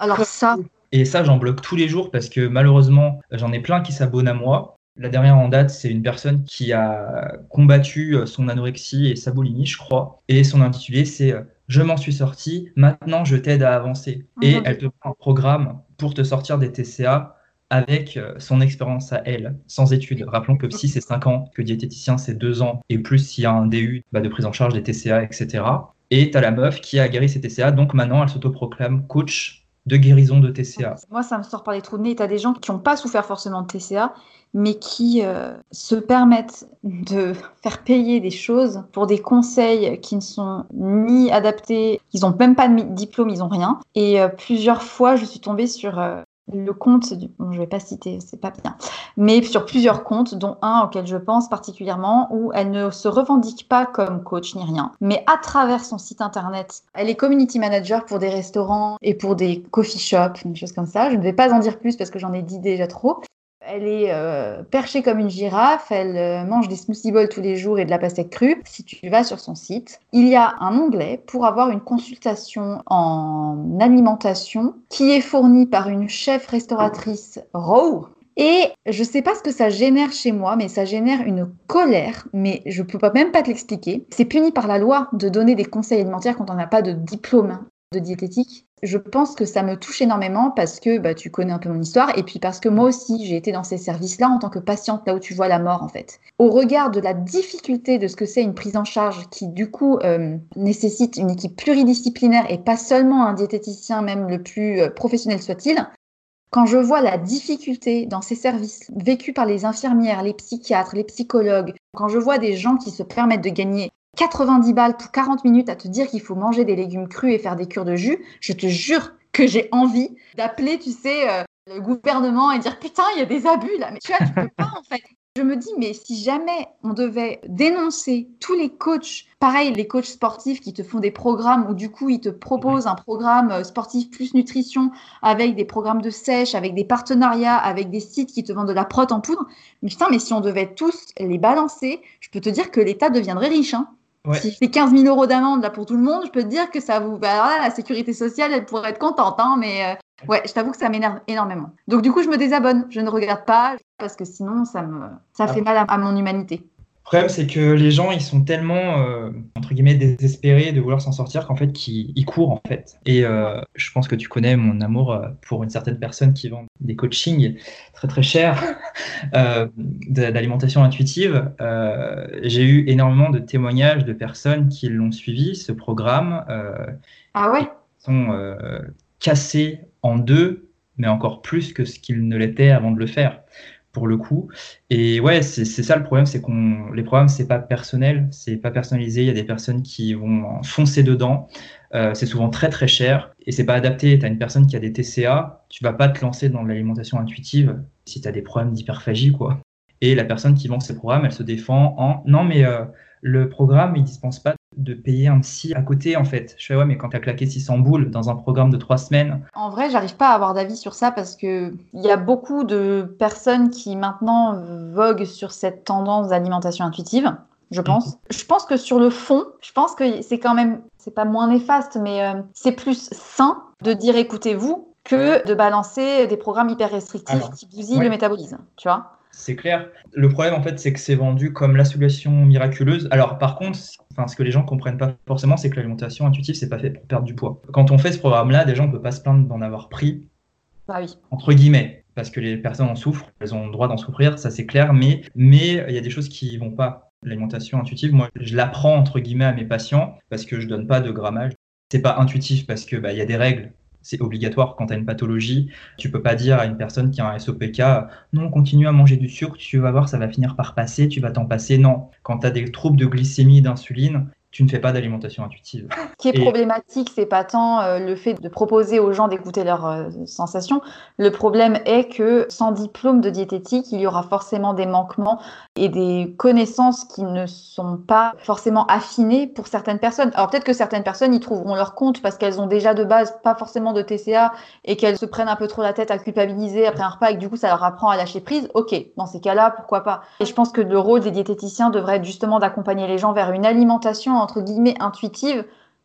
Alors ça, et ça, j'en bloque tous les jours parce que malheureusement, j'en ai plein qui s'abonnent à moi. La dernière en date, c'est une personne qui a combattu euh, son anorexie et sa boulimie, je crois. Et son intitulé, c'est euh, Je m'en suis sorti, maintenant je t'aide à avancer. Et mhm. elle te prend un programme pour te sortir des TCA avec euh, son expérience à elle, sans études. Rappelons que psy, c'est 5 ans, que diététicien, c'est 2 ans, et plus s'il y a un DU bah, de prise en charge des TCA, etc. Et tu as la meuf qui a guéri ses TCA, donc maintenant elle s'autoproclame coach de guérison de TCA. Moi, ça me sort par les trous de nez. Tu as des gens qui n'ont pas souffert forcément de TCA, mais qui euh, se permettent de faire payer des choses pour des conseils qui ne sont ni adaptés, ils n'ont même pas de diplôme, ils n'ont rien. Et euh, plusieurs fois, je suis tombée sur euh, le compte, du... je vais pas citer, c'est pas bien, mais sur plusieurs comptes, dont un auquel je pense particulièrement, où elle ne se revendique pas comme coach ni rien, mais à travers son site internet, elle est community manager pour des restaurants et pour des coffee shops, une chose comme ça. Je ne vais pas en dire plus parce que j'en ai dit déjà trop. Elle est euh, perchée comme une girafe, elle euh, mange des smoothie bowls tous les jours et de la pastèque crue. Si tu vas sur son site, il y a un onglet pour avoir une consultation en alimentation qui est fournie par une chef restauratrice Row. Et je sais pas ce que ça génère chez moi, mais ça génère une colère, mais je peux pas même pas te l'expliquer. C'est puni par la loi de donner des conseils alimentaires quand on n'a pas de diplôme de diététique je pense que ça me touche énormément parce que bah, tu connais un peu mon histoire et puis parce que moi aussi j'ai été dans ces services-là en tant que patiente, là où tu vois la mort en fait. Au regard de la difficulté de ce que c'est une prise en charge qui du coup euh, nécessite une équipe pluridisciplinaire et pas seulement un diététicien même le plus euh, professionnel soit-il, quand je vois la difficulté dans ces services vécus par les infirmières, les psychiatres, les psychologues, quand je vois des gens qui se permettent de gagner 90 balles pour 40 minutes à te dire qu'il faut manger des légumes crus et faire des cures de jus, je te jure que j'ai envie d'appeler, tu sais, euh, le gouvernement et dire putain, il y a des abus là. Mais tu vois, tu peux pas en fait. Je me dis, mais si jamais on devait dénoncer tous les coachs, pareil, les coachs sportifs qui te font des programmes où du coup ils te proposent un programme euh, sportif plus nutrition avec des programmes de sèche, avec des partenariats, avec des sites qui te vendent de la prot en poudre. Mais putain, mais si on devait tous les balancer, je peux te dire que l'État deviendrait riche. Hein. Si c'est 15 000 euros d'amende là pour tout le monde, je peux te dire que ça vous. Bah, alors là, la sécurité sociale, elle pourrait être contente, hein, mais euh, ouais, je t'avoue que ça m'énerve énormément. Donc du coup, je me désabonne, je ne regarde pas parce que sinon, ça me, ça fait ah. mal à mon humanité. Le problème, c'est que les gens, ils sont tellement, euh, entre guillemets, désespérés de vouloir s'en sortir qu'en fait, ils, courent, en fait. Et euh, je pense que tu connais mon amour euh, pour une certaine personne qui vend des coachings très, très chers d'alimentation intuitive. J'ai eu énormément de témoignages de personnes qui l'ont suivi, ce programme. ah ouais? sont cassés en deux, mais encore plus que ce qu'ils ne l'étaient avant de le faire pour le coup. Et ouais, c'est ça le problème, c'est qu'on les programmes c'est pas personnel, c'est pas personnalisé. Il y a des personnes qui vont foncer dedans. Euh, c'est souvent très très cher et c'est pas adapté. Tu as une personne qui a des TCA, tu vas pas te lancer dans l'alimentation intuitive si tu as des problèmes d'hyperphagie quoi. Et la personne qui vend ces programmes, elle se défend en non mais euh, le programme il dispense pas de payer un psy à côté en fait. Je fais ouais mais quand tu as claqué 600 boules dans un programme de trois semaines. En vrai j'arrive pas à avoir d'avis sur ça parce que il y a beaucoup de personnes qui maintenant voguent sur cette tendance d'alimentation intuitive. Je mhm. pense. Je pense que sur le fond, je pense que c'est quand même, c'est pas moins néfaste, mais euh, c'est plus sain de dire écoutez-vous que de balancer des programmes hyper restrictifs qui bousillent le métabolisme, tu vois c'est clair. Le problème, en fait, c'est que c'est vendu comme la solution miraculeuse. Alors, par contre, enfin, ce que les gens comprennent pas forcément, c'est que l'alimentation intuitive, c'est pas fait pour perdre du poids. Quand on fait ce programme-là, déjà, on peut pas se plaindre d'en avoir pris. Bah oui. Entre guillemets, parce que les personnes en souffrent, elles ont le droit d'en souffrir, ça c'est clair, mais mais il y a des choses qui vont pas. L'alimentation intuitive, moi, je l'apprends entre guillemets à mes patients parce que je donne pas de grammage. C'est pas intuitif parce que bah, il y a des règles c'est obligatoire quand tu as une pathologie. Tu peux pas dire à une personne qui a un SOPK, non, continue à manger du sucre, tu vas voir, ça va finir par passer, tu vas t'en passer. Non, quand tu as des troubles de glycémie, d'insuline, tu ne fais pas d'alimentation intuitive. Ce qui est problématique, c'est pas tant euh, le fait de proposer aux gens d'écouter leurs euh, sensations. Le problème est que sans diplôme de diététique, il y aura forcément des manquements et des connaissances qui ne sont pas forcément affinées pour certaines personnes. Alors peut-être que certaines personnes y trouveront leur compte parce qu'elles ont déjà de base pas forcément de TCA et qu'elles se prennent un peu trop la tête à culpabiliser après un repas et que du coup ça leur apprend à lâcher prise. Ok, dans ces cas-là, pourquoi pas? Et je pense que le rôle des diététiciens devrait être justement d'accompagner les gens vers une alimentation entre guillemets intuitive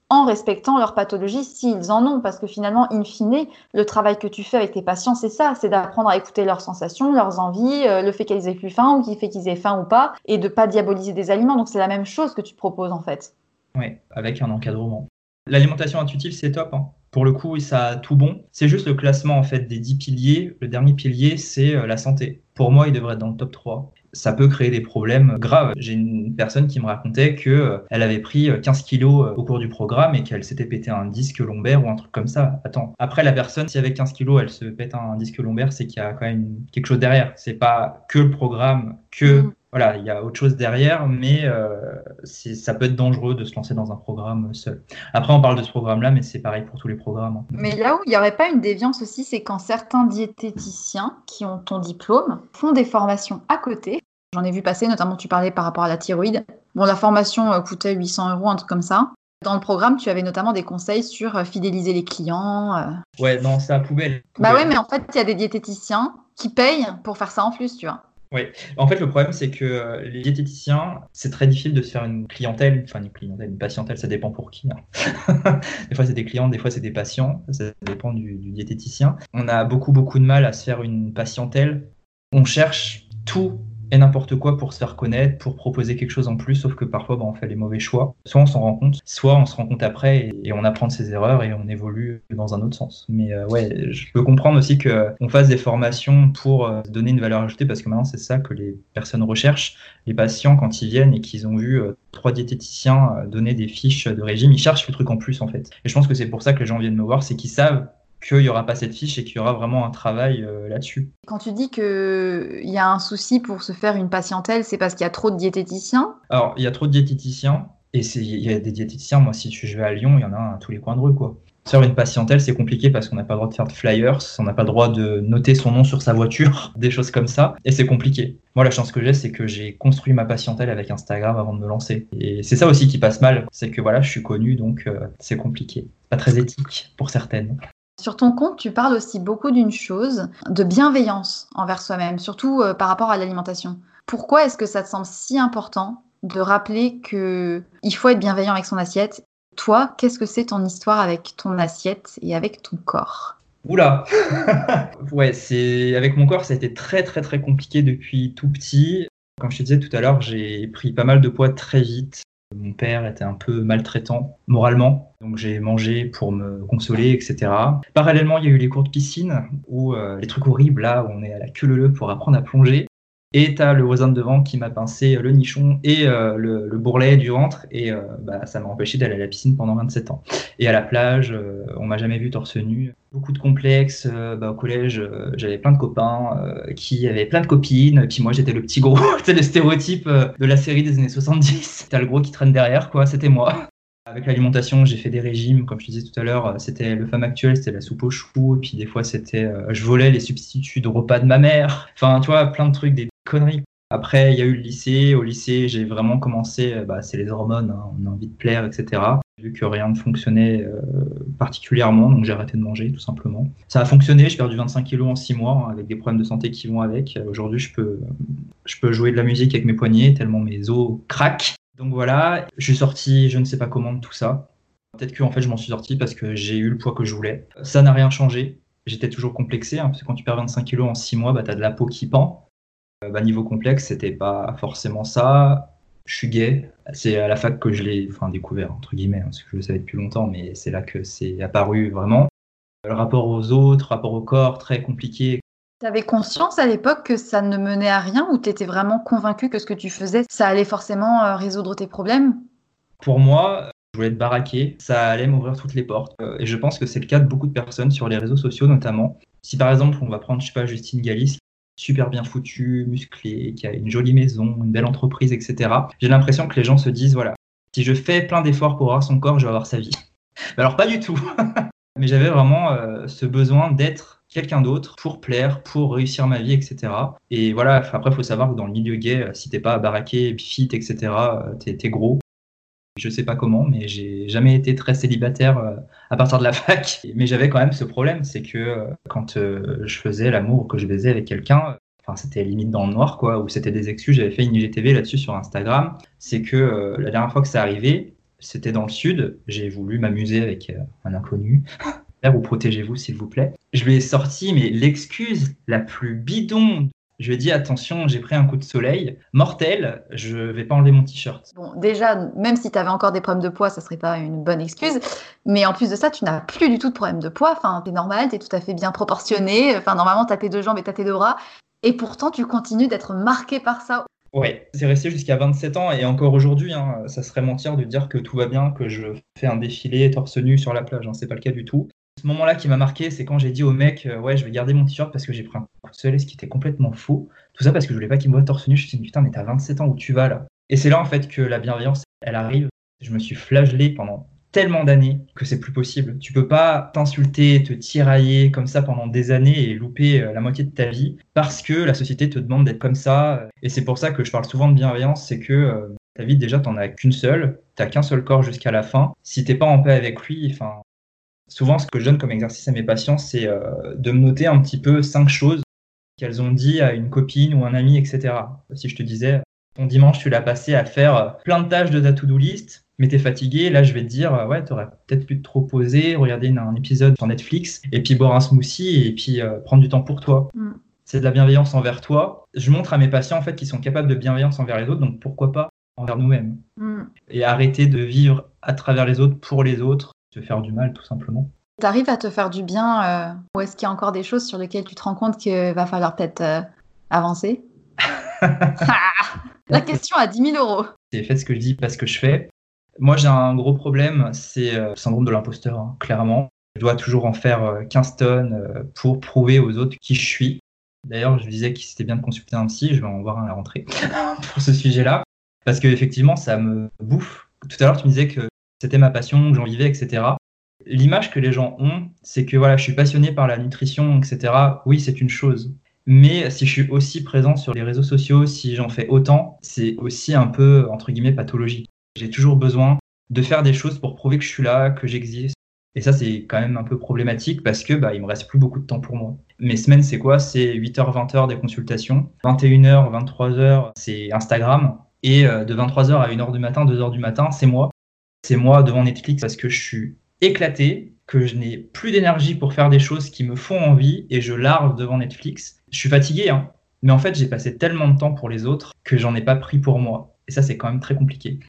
en respectant leur pathologie s'ils en ont. Parce que finalement, in fine, le travail que tu fais avec tes patients, c'est ça, c'est d'apprendre à écouter leurs sensations, leurs envies, euh, le fait qu'ils aient plus faim ou qui fait qu'ils aient faim ou pas, et de pas diaboliser des aliments. Donc c'est la même chose que tu proposes en fait. Oui, avec un encadrement. L'alimentation intuitive, c'est top. Hein. Pour le coup, ça a tout bon. C'est juste le classement en fait des 10 piliers. Le dernier pilier, c'est euh, la santé. Pour moi, il devrait être dans le top 3 ça peut créer des problèmes graves. J'ai une personne qui me racontait que euh, elle avait pris 15 euh, kilos euh, au cours du programme et qu'elle s'était pété un disque lombaire ou un truc comme ça. Attends, après la personne, si avec 15 kilos elle se pète un disque lombaire, c'est qu'il y a quand même quelque chose derrière. C'est pas que le programme, que mm. Voilà, il y a autre chose derrière, mais ça peut être dangereux de se lancer dans un programme seul. Après, on parle de ce programme-là, mais c'est pareil pour tous les programmes. Mais là où il n'y aurait pas une déviance aussi, c'est quand certains diététiciens qui ont ton diplôme font des formations à côté J'en ai vu passer, notamment tu parlais par rapport à la thyroïde. Bon, la formation euh, coûtait 800 euros, un truc comme ça. Dans le programme, tu avais notamment des conseils sur euh, fidéliser les clients. Euh. Ouais, non, c'est à poubelle. Bah ouais, mais en fait, il y a des diététiciens qui payent pour faire ça en plus, tu vois. Oui, en fait, le problème, c'est que euh, les diététiciens, c'est très difficile de se faire une clientèle, enfin une clientèle, une patientèle, ça dépend pour qui. Hein. des fois, c'est des clients, des fois, c'est des patients, ça dépend du, du, diététicien. On a beaucoup, beaucoup de mal à se faire une patientèle. On cherche tout et n'importe quoi pour se faire connaître, pour proposer quelque chose en plus, sauf que parfois bah, on fait les mauvais choix. Soit on s'en rend compte, soit on se rend compte après et, on apprend de ses erreurs et on évolue dans un autre sens. Mais euh, ouais, je peux comprendre aussi qu'on fasse des formations pour euh, donner une valeur ajoutée parce que maintenant c'est ça que les personnes recherchent. Les patients, quand ils viennent et qu'ils ont vu euh, trois diététiciens donner des fiches de régime, ils cherchent le truc en plus en fait. Et je pense que c'est pour ça que les gens viennent me voir, c'est qu'ils savent qu'il n'y aura pas cette fiche et qu'il y aura vraiment un travail euh, là-dessus. Quand tu dis qu'il y a un souci pour se faire une patientèle, c'est parce qu'il y a trop de diététiciens? Alors, il y a trop de diététiciens, et il y a des diététiciens, moi si je vais à Lyon, il y en a à tous les coins de rue. Quoi. Faire une patientèle, c'est compliqué parce qu'on n'a pas le droit de faire de flyers, on n'a pas le droit de noter son nom sur sa voiture, des choses comme ça, et c'est compliqué. Moi, la chance que j'ai, c'est que j'ai construit ma patientèle avec Instagram avant de me lancer. Et c'est ça aussi qui passe mal, c'est que voilà, je suis connu, donc euh, c'est compliqué. Pas très éthique pour certaines. Sur ton compte, tu parles aussi beaucoup d'une chose, de bienveillance envers soi-même, surtout euh, par rapport à l'alimentation. Pourquoi est-ce que ça te semble si important de rappeler que il faut être bienveillant avec son assiette? Toi, qu'est-ce que c'est ton histoire avec ton assiette et avec ton corps? Oula Ouais, c'est avec mon corps, ça a été très très très compliqué depuis tout petit. Comme je te disais tout à l'heure, j'ai pris pas mal de poids très vite. Mon père était un peu maltraitant moralement, donc j'ai mangé pour me consoler, etc. Parallèlement, il y a eu les cours de piscine, où euh, les trucs horribles, là, où on est à la queue leu pour apprendre à plonger. Et t'as le voisin de devant qui m'a pincé le nichon et euh, le, bourrelet du ventre, et euh, bah, ça m'a empêché d'aller à la piscine pendant 27 ans. Et à la plage, on m'a jamais vu torse nu. Beaucoup de complexes. Bah, au collège, j'avais plein de copains qui avaient plein de copines, puis moi j'étais le petit gros. c'est le stéréotype de la série des années 70. T'as le gros qui traîne derrière, quoi, c'était moi. Avec l'alimentation, j'ai fait des régimes, comme je disais tout à l'heure, c'était le femme actuel, c'était la soupe aux choux, et puis des fois c'était, euh, je volais les substituts de repas de ma mère. Enfin, tu vois, plein de trucs, des conneries. Après, il y a eu le lycée. Au lycée, j'ai vraiment commencé, euh, bah, c'est les hormones, hein, on a envie de plaire, etc. Vu que rien ne fonctionnait euh, particulièrement, donc j'ai arrêté de manger tout simplement. Ça a fonctionné, j'ai perdu 25 kilos en 6 mois hein, avec des problèmes de santé qui vont avec. Aujourd'hui, je peux, je peux jouer de la musique avec mes poignets tellement mes os craquent. Donc voilà, je suis sorti, je ne sais pas comment de tout ça. Peut-être que en fait je m'en suis sorti parce que j'ai eu le poids que je voulais. Ça n'a rien changé. J'étais toujours complexé, hein, parce que quand tu perds 25 kilos en 6 mois, bah, tu as de la peau qui pend. Euh, bah, niveau complexe, c'était pas forcément ça. Je suis gay. C'est à la fac que je l'ai enfin, découvert, entre guillemets, hein, parce que je le savais depuis longtemps, mais c'est là que c'est apparu vraiment. Le rapport aux autres, rapport au corps, très compliqué. Tu avais conscience à l'époque que ça ne menait à rien ou tu étais vraiment convaincu que ce que tu faisais, ça allait forcément euh, résoudre tes problèmes? Pour moi, je voulais être baraqué, ça allait m'ouvrir toutes les portes. Euh, et je pense que c'est le cas de beaucoup de personnes sur les réseaux sociaux notamment. Si par exemple on va prendre, je sais pas, Justine Galis, super bien foutue, musclée, qui a une jolie maison, une belle entreprise, etc. J'ai l'impression que les gens se disent, voilà, si je fais plein d'efforts pour avoir son corps, je vais avoir sa vie. Alors pas du tout. Mais j'avais vraiment euh, ce besoin d'être quelqu'un d'autre pour plaire, pour réussir ma vie, etc. Et voilà, après, il faut savoir que dans le milieu gay, euh, si t'es pas baraqué, fit, etc., euh, t'es es gros. Je sais pas comment, mais j'ai jamais été très célibataire euh, à partir de la fac. Mais j'avais quand même ce problème, c'est que quand je faisais l'amour, que je baisais avec quelqu'un, enfin c'était limite dans le noir, quoi, ou c'était des excuses. J'avais fait une IGTV là-dessus sur Instagram. C'est que la dernière fois que ça arrivait, c'était dans le sud. J'ai voulu m'amuser avec un inconnu ou protégez-vous s'il vous plaît. Je lui ai sorti mais l'excuse la plus bidon. Je lui ai dit attention, j'ai pris un coup de soleil mortel, je vais pas enlever mon t-shirt. Bon, déjà, même si tu avais encore des problèmes de poids, ça serait pas une bonne excuse. Mais en plus de ça, tu n'as plus du tout de problème de poids. Enfin, es normal, tu es tout à fait bien proportionné. Enfin, normalement, tu as tes deux jambes et tu as tes deux bras. Et pourtant, tu continues d'être marqué par ça. Ouais, c'est resté jusqu'à 27 ans et encore aujourd'hui, hein, ça serait mentir de dire que tout va bien, que je fais un défilé torse nu sur la plage. Hein, c'est pas le cas du tout. Ce moment-là qui m'a marqué, c'est quand j'ai dit au mec, euh, ouais, je vais garder mon t-shirt parce que j'ai pris un coup de soleil, ce qui était complètement faux. Tout ça parce que je voulais pas qu'il me voit torse nu. Je me suis dit, putain, mais t'as 27 ans, où tu vas là Et c'est là, en fait, que la bienveillance, elle arrive. Je me suis flagellé pendant tellement d'années que c'est plus possible. Tu peux pas t'insulter, te tirailler comme ça pendant des années et louper euh, la moitié de ta vie parce que la société te demande d'être comme ça. Et c'est pour ça que je parle souvent de bienveillance, c'est que euh, ta vie déjà t'en as qu'une seule, t'as qu'un seul corps jusqu'à la fin. Si t'es pas en paix avec lui, enfin, Souvent, ce que je donne comme exercice à mes patients, c'est euh, de me noter un petit peu cinq choses qu'elles ont dit à une copine ou un ami, etc. Si je te disais, ton dimanche, tu l'as passé à faire plein de tâches de ta to-do list, mais t'es fatigué, là je vais te dire, ouais, t'aurais peut-être pu te trop poser, regarder un épisode sur Netflix, et puis boire un smoothie, et puis euh, prendre du temps pour toi. Mm. C'est de la bienveillance envers toi. Je montre à mes patients en fait qu'ils sont capables de bienveillance envers les autres, donc pourquoi pas envers nous-mêmes. Mm. Et arrêter de vivre à travers les autres, pour les autres, se faire du mal tout simplement. T'arrives à te faire du bien, euh, ou est-ce qu'il y a encore des choses sur lesquelles tu te rends compte qu'il va falloir peut-être euh, avancer La question à 10 000 euros. C'est fait ce que je dis, pas ce que je fais. Moi, j'ai un gros problème, c'est euh, le syndrome de l'imposteur, hein, clairement. Je dois toujours en faire 15 tonnes pour prouver aux autres qui je suis. D'ailleurs, je disais que c'était bien de consulter un psy, je vais en voir un à la rentrée pour ce sujet-là, parce qu'effectivement, ça me bouffe. Tout à l'heure, tu me disais que c'était ma passion, que j'en vivais, etc l'image que les gens ont, c'est que voilà, je suis passionné par la nutrition, etc. Oui, c'est une chose. Mais si je suis aussi présent sur les réseaux sociaux, si j'en fais autant, c'est aussi un peu, entre guillemets, pathologique. J'ai toujours besoin de faire des choses pour prouver que je suis là, que j'existe. Et ça, c'est quand même un peu problématique parce que bah, il me reste plus beaucoup de temps pour moi. Mes semaines, c'est quoi? C'est 8h, 20h des consultations. 21h, 23h, c'est Instagram. Et euh, de 23h à 1h du matin, 2h du matin, c'est moi. C'est moi devant Netflix parce que je suis éclaté, que je n'ai plus d'énergie pour faire des choses qui me font envie et je larve devant Netflix. Je suis fatigué, hein, mais en fait, j'ai passé tellement de temps pour les autres que j'en ai pas pris pour moi. Et ça, c'est quand même très compliqué.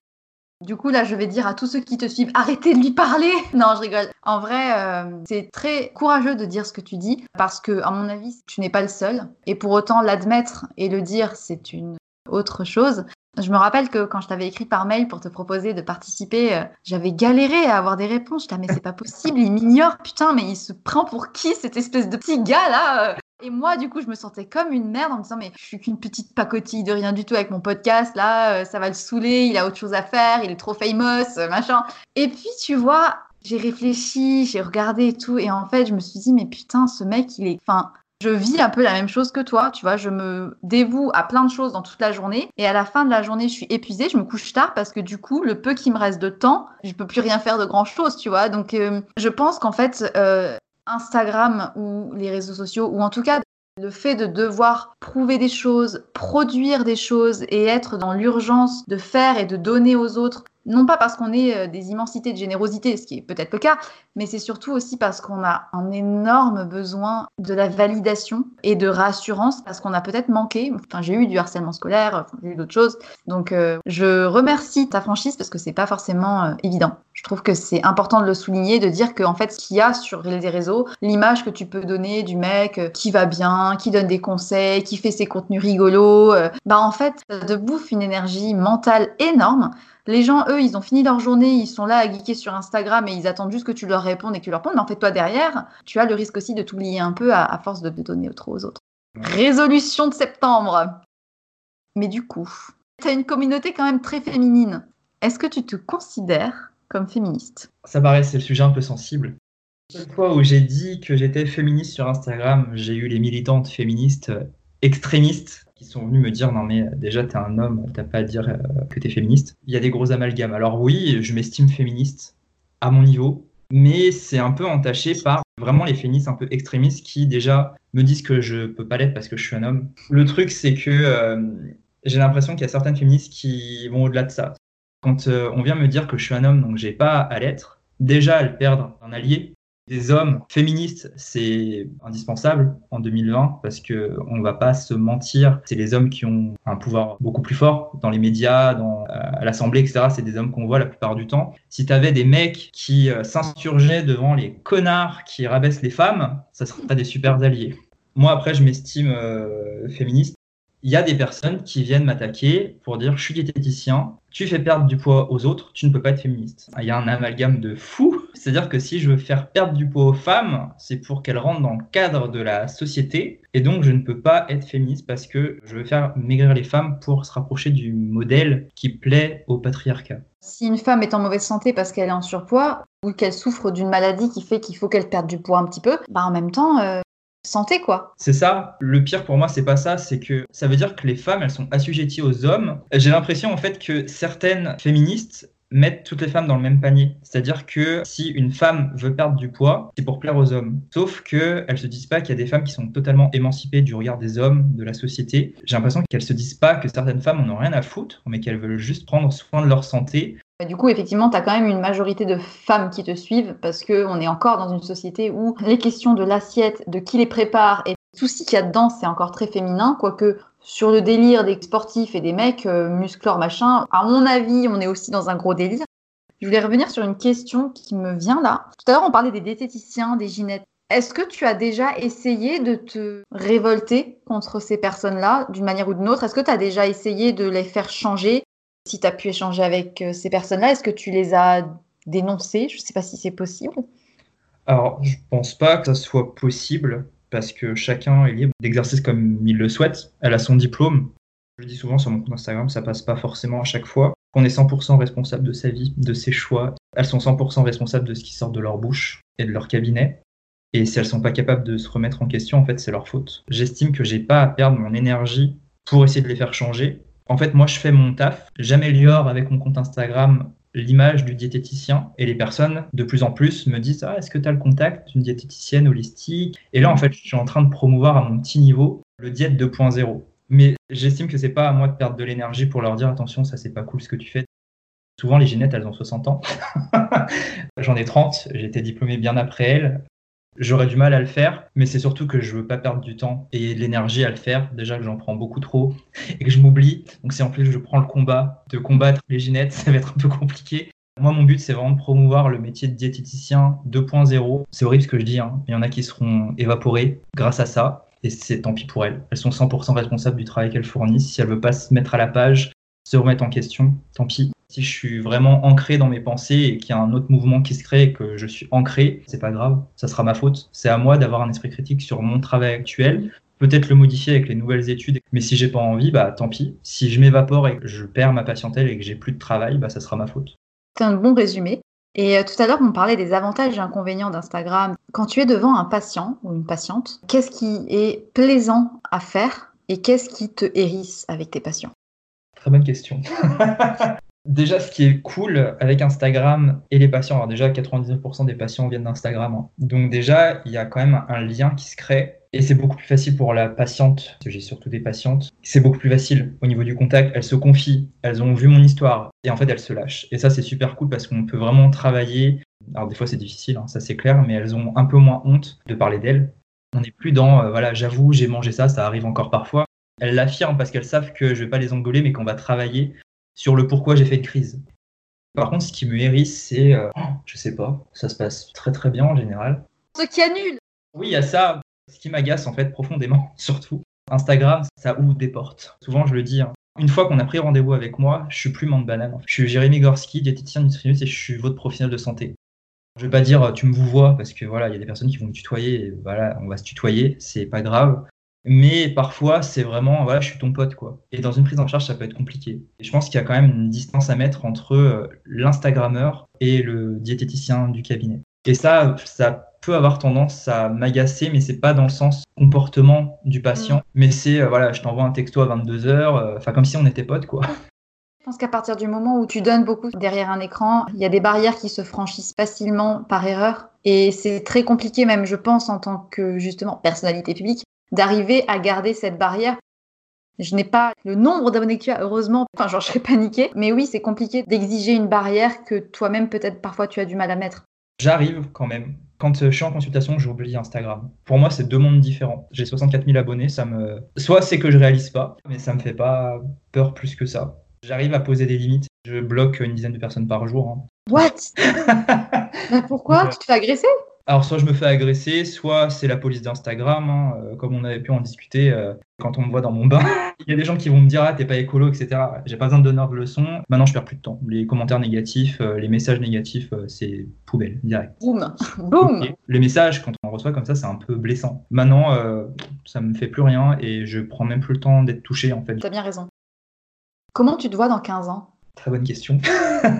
Du coup, là, je vais dire à tous ceux qui te suivent, arrêtez de lui parler. Non, je rigole. En vrai, euh, c'est très courageux de dire ce que tu dis parce que, à mon avis, tu n'es pas le seul. Et pour autant, l'admettre et le dire, c'est une autre chose. Je me rappelle que quand je t'avais écrit par mail pour te proposer de participer, euh, j'avais galéré à avoir des réponses. Je disais, mais c'est pas possible, il m'ignore, putain, mais il se prend pour qui cette espèce de petit gars là euh? Et moi, du coup, je me sentais comme une merde en me disant, mais je suis qu'une petite pacotille de rien du tout avec mon podcast, là, euh, ça va le saouler, il a autre chose à faire, il est trop famous, machin. Et puis, tu vois, j'ai réfléchi, j'ai regardé et tout, et en fait, je me suis dit, mais putain, ce mec, il est. Enfin, je vis un peu la même chose que toi, tu vois, je me dévoue à plein de choses dans toute la journée et à la fin de la journée, je suis épuisée, je me couche tard parce que du coup, le peu qui me reste de temps, je peux plus rien faire de grand chose, tu vois. Donc, euh, je pense qu'en fait, euh, Instagram ou les réseaux sociaux, ou en tout cas le fait de devoir prouver des choses, produire des choses et être dans l'urgence de faire et de donner aux autres non pas parce qu'on est euh, des immensités de générosité, ce qui est peut-être le cas, mais c'est surtout aussi parce qu'on a un énorme besoin de la validation et de rassurance parce qu'on a peut-être manqué. Enfin, j'ai eu du harcèlement scolaire, j'ai eu d'autres choses. Donc, euh, je remercie ta franchise parce que c'est pas forcément euh, évident. Je trouve que c'est important de le souligner, de dire qu'en fait, ce qu'il y a sur les réseaux, l'image que tu peux donner du mec qui va bien, qui donne des conseils, qui fait ses contenus rigolos, bah en fait, ça te bouffe une énergie mentale énorme. Les gens, eux, ils ont fini leur journée, ils sont là à geeker sur Instagram et ils attendent juste que tu leur répondes et que tu leur répondes. Mais en fait, toi, derrière, tu as le risque aussi de t'oublier un peu à, force de, donner trop aux autres. Résolution de septembre. Mais du coup, tu une communauté quand même très féminine. Est-ce que tu te considères comme féministe? Ça paraît, c'est le sujet un peu sensible. Chaque fois où j'ai dit que j'étais féministe sur Instagram, j'ai eu les militantes féministes euh, extrémistes qui sont venus me dire non mais euh, déjà t'es un homme, t'as pas à dire euh, que t'es féministe. Il y a des gros amalgames. Alors oui, je m'estime féministe à mon niveau, mais c'est un peu entaché par vraiment les féministes un peu extrémistes qui déjà me disent que je peux pas l'être parce que je suis un homme. Le truc c'est que euh, j'ai l'impression qu'il y a certaines féministes qui vont au-delà de ça. Quand on vient me dire que je suis un homme donc j'ai pas à l'être, déjà elles perdent un allié des hommes féministes, c'est indispensable en 2020 parce que on va pas se mentir, c'est les hommes qui ont un pouvoir beaucoup plus fort dans les médias, dans euh, l'Assemblée, etc. C'est des hommes qu'on voit la plupart du temps. Si tu des mecs qui euh, s'insurgeaient devant les connards qui rabaissent les femmes, ça serait des super alliés. Moi, après, je m'estime euh, féministe. Il y a des personnes qui viennent m'attaquer pour dire je suis diététicien, tu fais perdre du poids aux autres, tu ne peux pas être féministe. Il y a un amalgame de fou c'est-à-dire que si je veux faire perdre du poids aux femmes, c'est pour qu'elles rentrent dans le cadre de la société. Et donc, je ne peux pas être féministe parce que je veux faire maigrir les femmes pour se rapprocher du modèle qui plaît au patriarcat. Si une femme est en mauvaise santé parce qu'elle est en surpoids ou qu'elle souffre d'une maladie qui fait qu'il faut qu'elle perde du poids un petit peu, bah en même temps, euh, santé quoi. C'est ça. Le pire pour moi, c'est pas ça. C'est que ça veut dire que les femmes, elles sont assujetties aux hommes. J'ai l'impression en fait que certaines féministes mettre toutes les femmes dans le même panier. C'est-à-dire que si une femme veut perdre du poids, c'est pour plaire aux hommes. Sauf qu'elles se disent pas qu'il y a des femmes qui sont totalement émancipées du regard des hommes, de la société. J'ai l'impression qu'elles se disent pas que certaines femmes n'en ont rien à foutre, mais qu'elles veulent juste prendre soin de leur santé. Du coup, effectivement, tu as quand même une majorité de femmes qui te suivent parce qu'on est encore dans une société où les questions de l'assiette, de qui les prépare et tout ce qu'il y a dedans, c'est encore très féminin, quoique sur le délire des sportifs et des mecs, euh, machin, à mon avis, on est aussi dans un gros délire. Je voulais revenir sur une question qui me vient là. Tout à l'heure, on parlait des diététiciens, des gynettes. Est-ce que tu as déjà essayé de te révolter contre ces personnes-là d'une manière ou d'une autre? Est-ce que tu as déjà essayé de les faire changer? Si tu as pu échanger avec euh, ces personnes-là, est-ce que tu les as dénoncées? Je ne sais pas si c'est possible. Alors, je pense pas que ça soit possible parce que chacun est libre d'exercer comme il le souhaite. Elle a son diplôme. Je dis souvent sur mon compte Instagram, ça passe pas forcément à chaque fois. On est 100% responsable de sa vie, de ses choix. Elles sont 100% responsables de ce qui sort de leur bouche et de leur cabinet. Et si elles sont pas capables de se remettre en question, en fait, c'est leur faute. J'estime que j'ai pas à perdre mon énergie pour essayer de les faire changer. En fait, moi, je fais mon taf. J'améliore avec mon compte Instagram l'image du diététicien et les personnes de plus en plus me disent ah est-ce que tu as le contact d'une diététicienne holistique? Et là en fait je suis en train de promouvoir à mon petit niveau le diète 2.0 mais j'estime que c'est pas à moi de perdre de l'énergie pour leur dire attention ça c'est pas cool ce que tu fais. Souvent les génettes elles ont 60 ans. J'en ai 30 j'ai été diplômé bien après elles J'aurais du mal à le faire, mais c'est surtout que je veux pas perdre du temps et de l'énergie à le faire. Déjà que j'en prends beaucoup trop et que je m'oublie. Donc si en plus je prends le combat de combattre les ginettes, ça va être un peu compliqué. Moi, mon but, c'est vraiment de promouvoir le métier de diététicien 2.0. C'est horrible ce que je dis. Hein. Il y en a qui seront évaporés grâce à ça. Et c'est tant pis pour elles. Elles sont 100% responsables du travail qu'elles fournissent. Si elles ne veulent pas se mettre à la page, se remettre en question, tant pis. Si je suis vraiment ancré dans mes pensées et qu'il y a un autre mouvement qui se crée et que je suis ancré, c'est pas grave, ça sera ma faute. C'est à moi d'avoir un esprit critique sur mon travail actuel, peut-être le modifier avec les nouvelles études. Mais si j'ai pas envie, bah tant pis. Si je m'évapore et que je perds ma patientèle et que j'ai plus de travail, bah ça sera ma faute. C'est un bon résumé. Et euh, tout à l'heure, on parlait des avantages et inconvénients d'Instagram. Quand tu es devant un patient ou une patiente, qu'est-ce qui est plaisant à faire et qu'est-ce qui te hérisse avec tes patients? Très bonne question. Déjà, ce qui est cool avec Instagram et les patients, alors déjà 99% des patients viennent d'Instagram. Hein. Donc déjà, il y a quand même un lien qui se crée et c'est beaucoup plus facile pour la patiente, parce que j'ai surtout des patientes, c'est beaucoup plus facile au niveau du contact, elles se confient, elles ont vu mon histoire et en fait elles se lâchent. Et ça c'est super cool parce qu'on peut vraiment travailler. Alors des fois c'est difficile, hein, ça c'est clair, mais elles ont un peu moins honte de parler d'elles. On n'est plus dans, euh, voilà, j'avoue, j'ai mangé ça, ça arrive encore parfois. Elles l'affirment parce qu'elles savent que je vais pas les engueuler, mais qu'on va travailler sur le pourquoi j'ai fait une crise. Par contre, ce qui me hérisse, c'est, euh, je sais pas, ça se passe très très bien en général. Ce qui annule Oui, il y a ça. Ce qui m'agace en fait profondément, surtout. Instagram, ça ouvre des portes. Souvent, je le dis, hein. une fois qu'on a pris rendez-vous avec moi, je suis plus de banane. Je suis Jérémy Gorski, diététicien nutritionniste et je suis votre professionnel de santé. Je vais pas dire tu me vous vois parce que voilà, il y a des personnes qui vont me tutoyer et voilà, on va se tutoyer, c'est pas grave. Mais parfois, c'est vraiment, voilà, je suis ton pote, quoi. Et dans une prise en charge, ça peut être compliqué. Et je pense qu'il y a quand même une distance à mettre entre euh, l'Instagrammeur et le diététicien du cabinet. Et ça, ça peut avoir tendance à m'agacer, mais c'est pas dans le sens comportement du patient, mm. mais c'est, euh, voilà, je t'envoie un texto à 22h, euh, enfin, comme si on était potes, quoi. Je pense qu'à partir du moment où tu donnes beaucoup derrière un écran, il y a des barrières qui se franchissent facilement par erreur. Et c'est très compliqué, même, je pense, en tant que, justement, personnalité publique, d'arriver à garder cette barrière. Je n'ai pas le nombre d'abonnés que tu as, heureusement. Enfin, genre, je serais paniquée. Mais oui, c'est compliqué d'exiger une barrière que toi-même, peut-être, parfois, tu as du mal à mettre. J'arrive quand même. Quand euh, je suis en consultation, j'oublie Instagram. Pour moi, c'est deux mondes différents. J'ai 64 000 abonnés, ça me. Soit c'est que je réalise pas, mais ça me fait pas peur plus que ça. J'arrive à poser des limites. Je bloque une dizaine de personnes par jour. Hein. What? Pourquoi? Tu te fais agresser? Alors, soit je me fais agresser, soit c'est la police d'Instagram, hein, euh, comme on avait pu en discuter euh, quand on me voit dans mon bain. Il y a des gens qui vont me dire Ah, t'es pas écolo, etc. J'ai pas besoin de donneur de leçons. Maintenant, je perds plus de temps. Les commentaires négatifs, euh, les messages négatifs, c'est poubelle, direct. Boum Boum Les messages, quand on reçoit comme ça, c'est un peu blessant. Maintenant, ça me fait plus rien et je prends même plus le temps d'être touché, en fait. T'as bien raison. Comment tu te vois dans 15 ans? Très bonne question.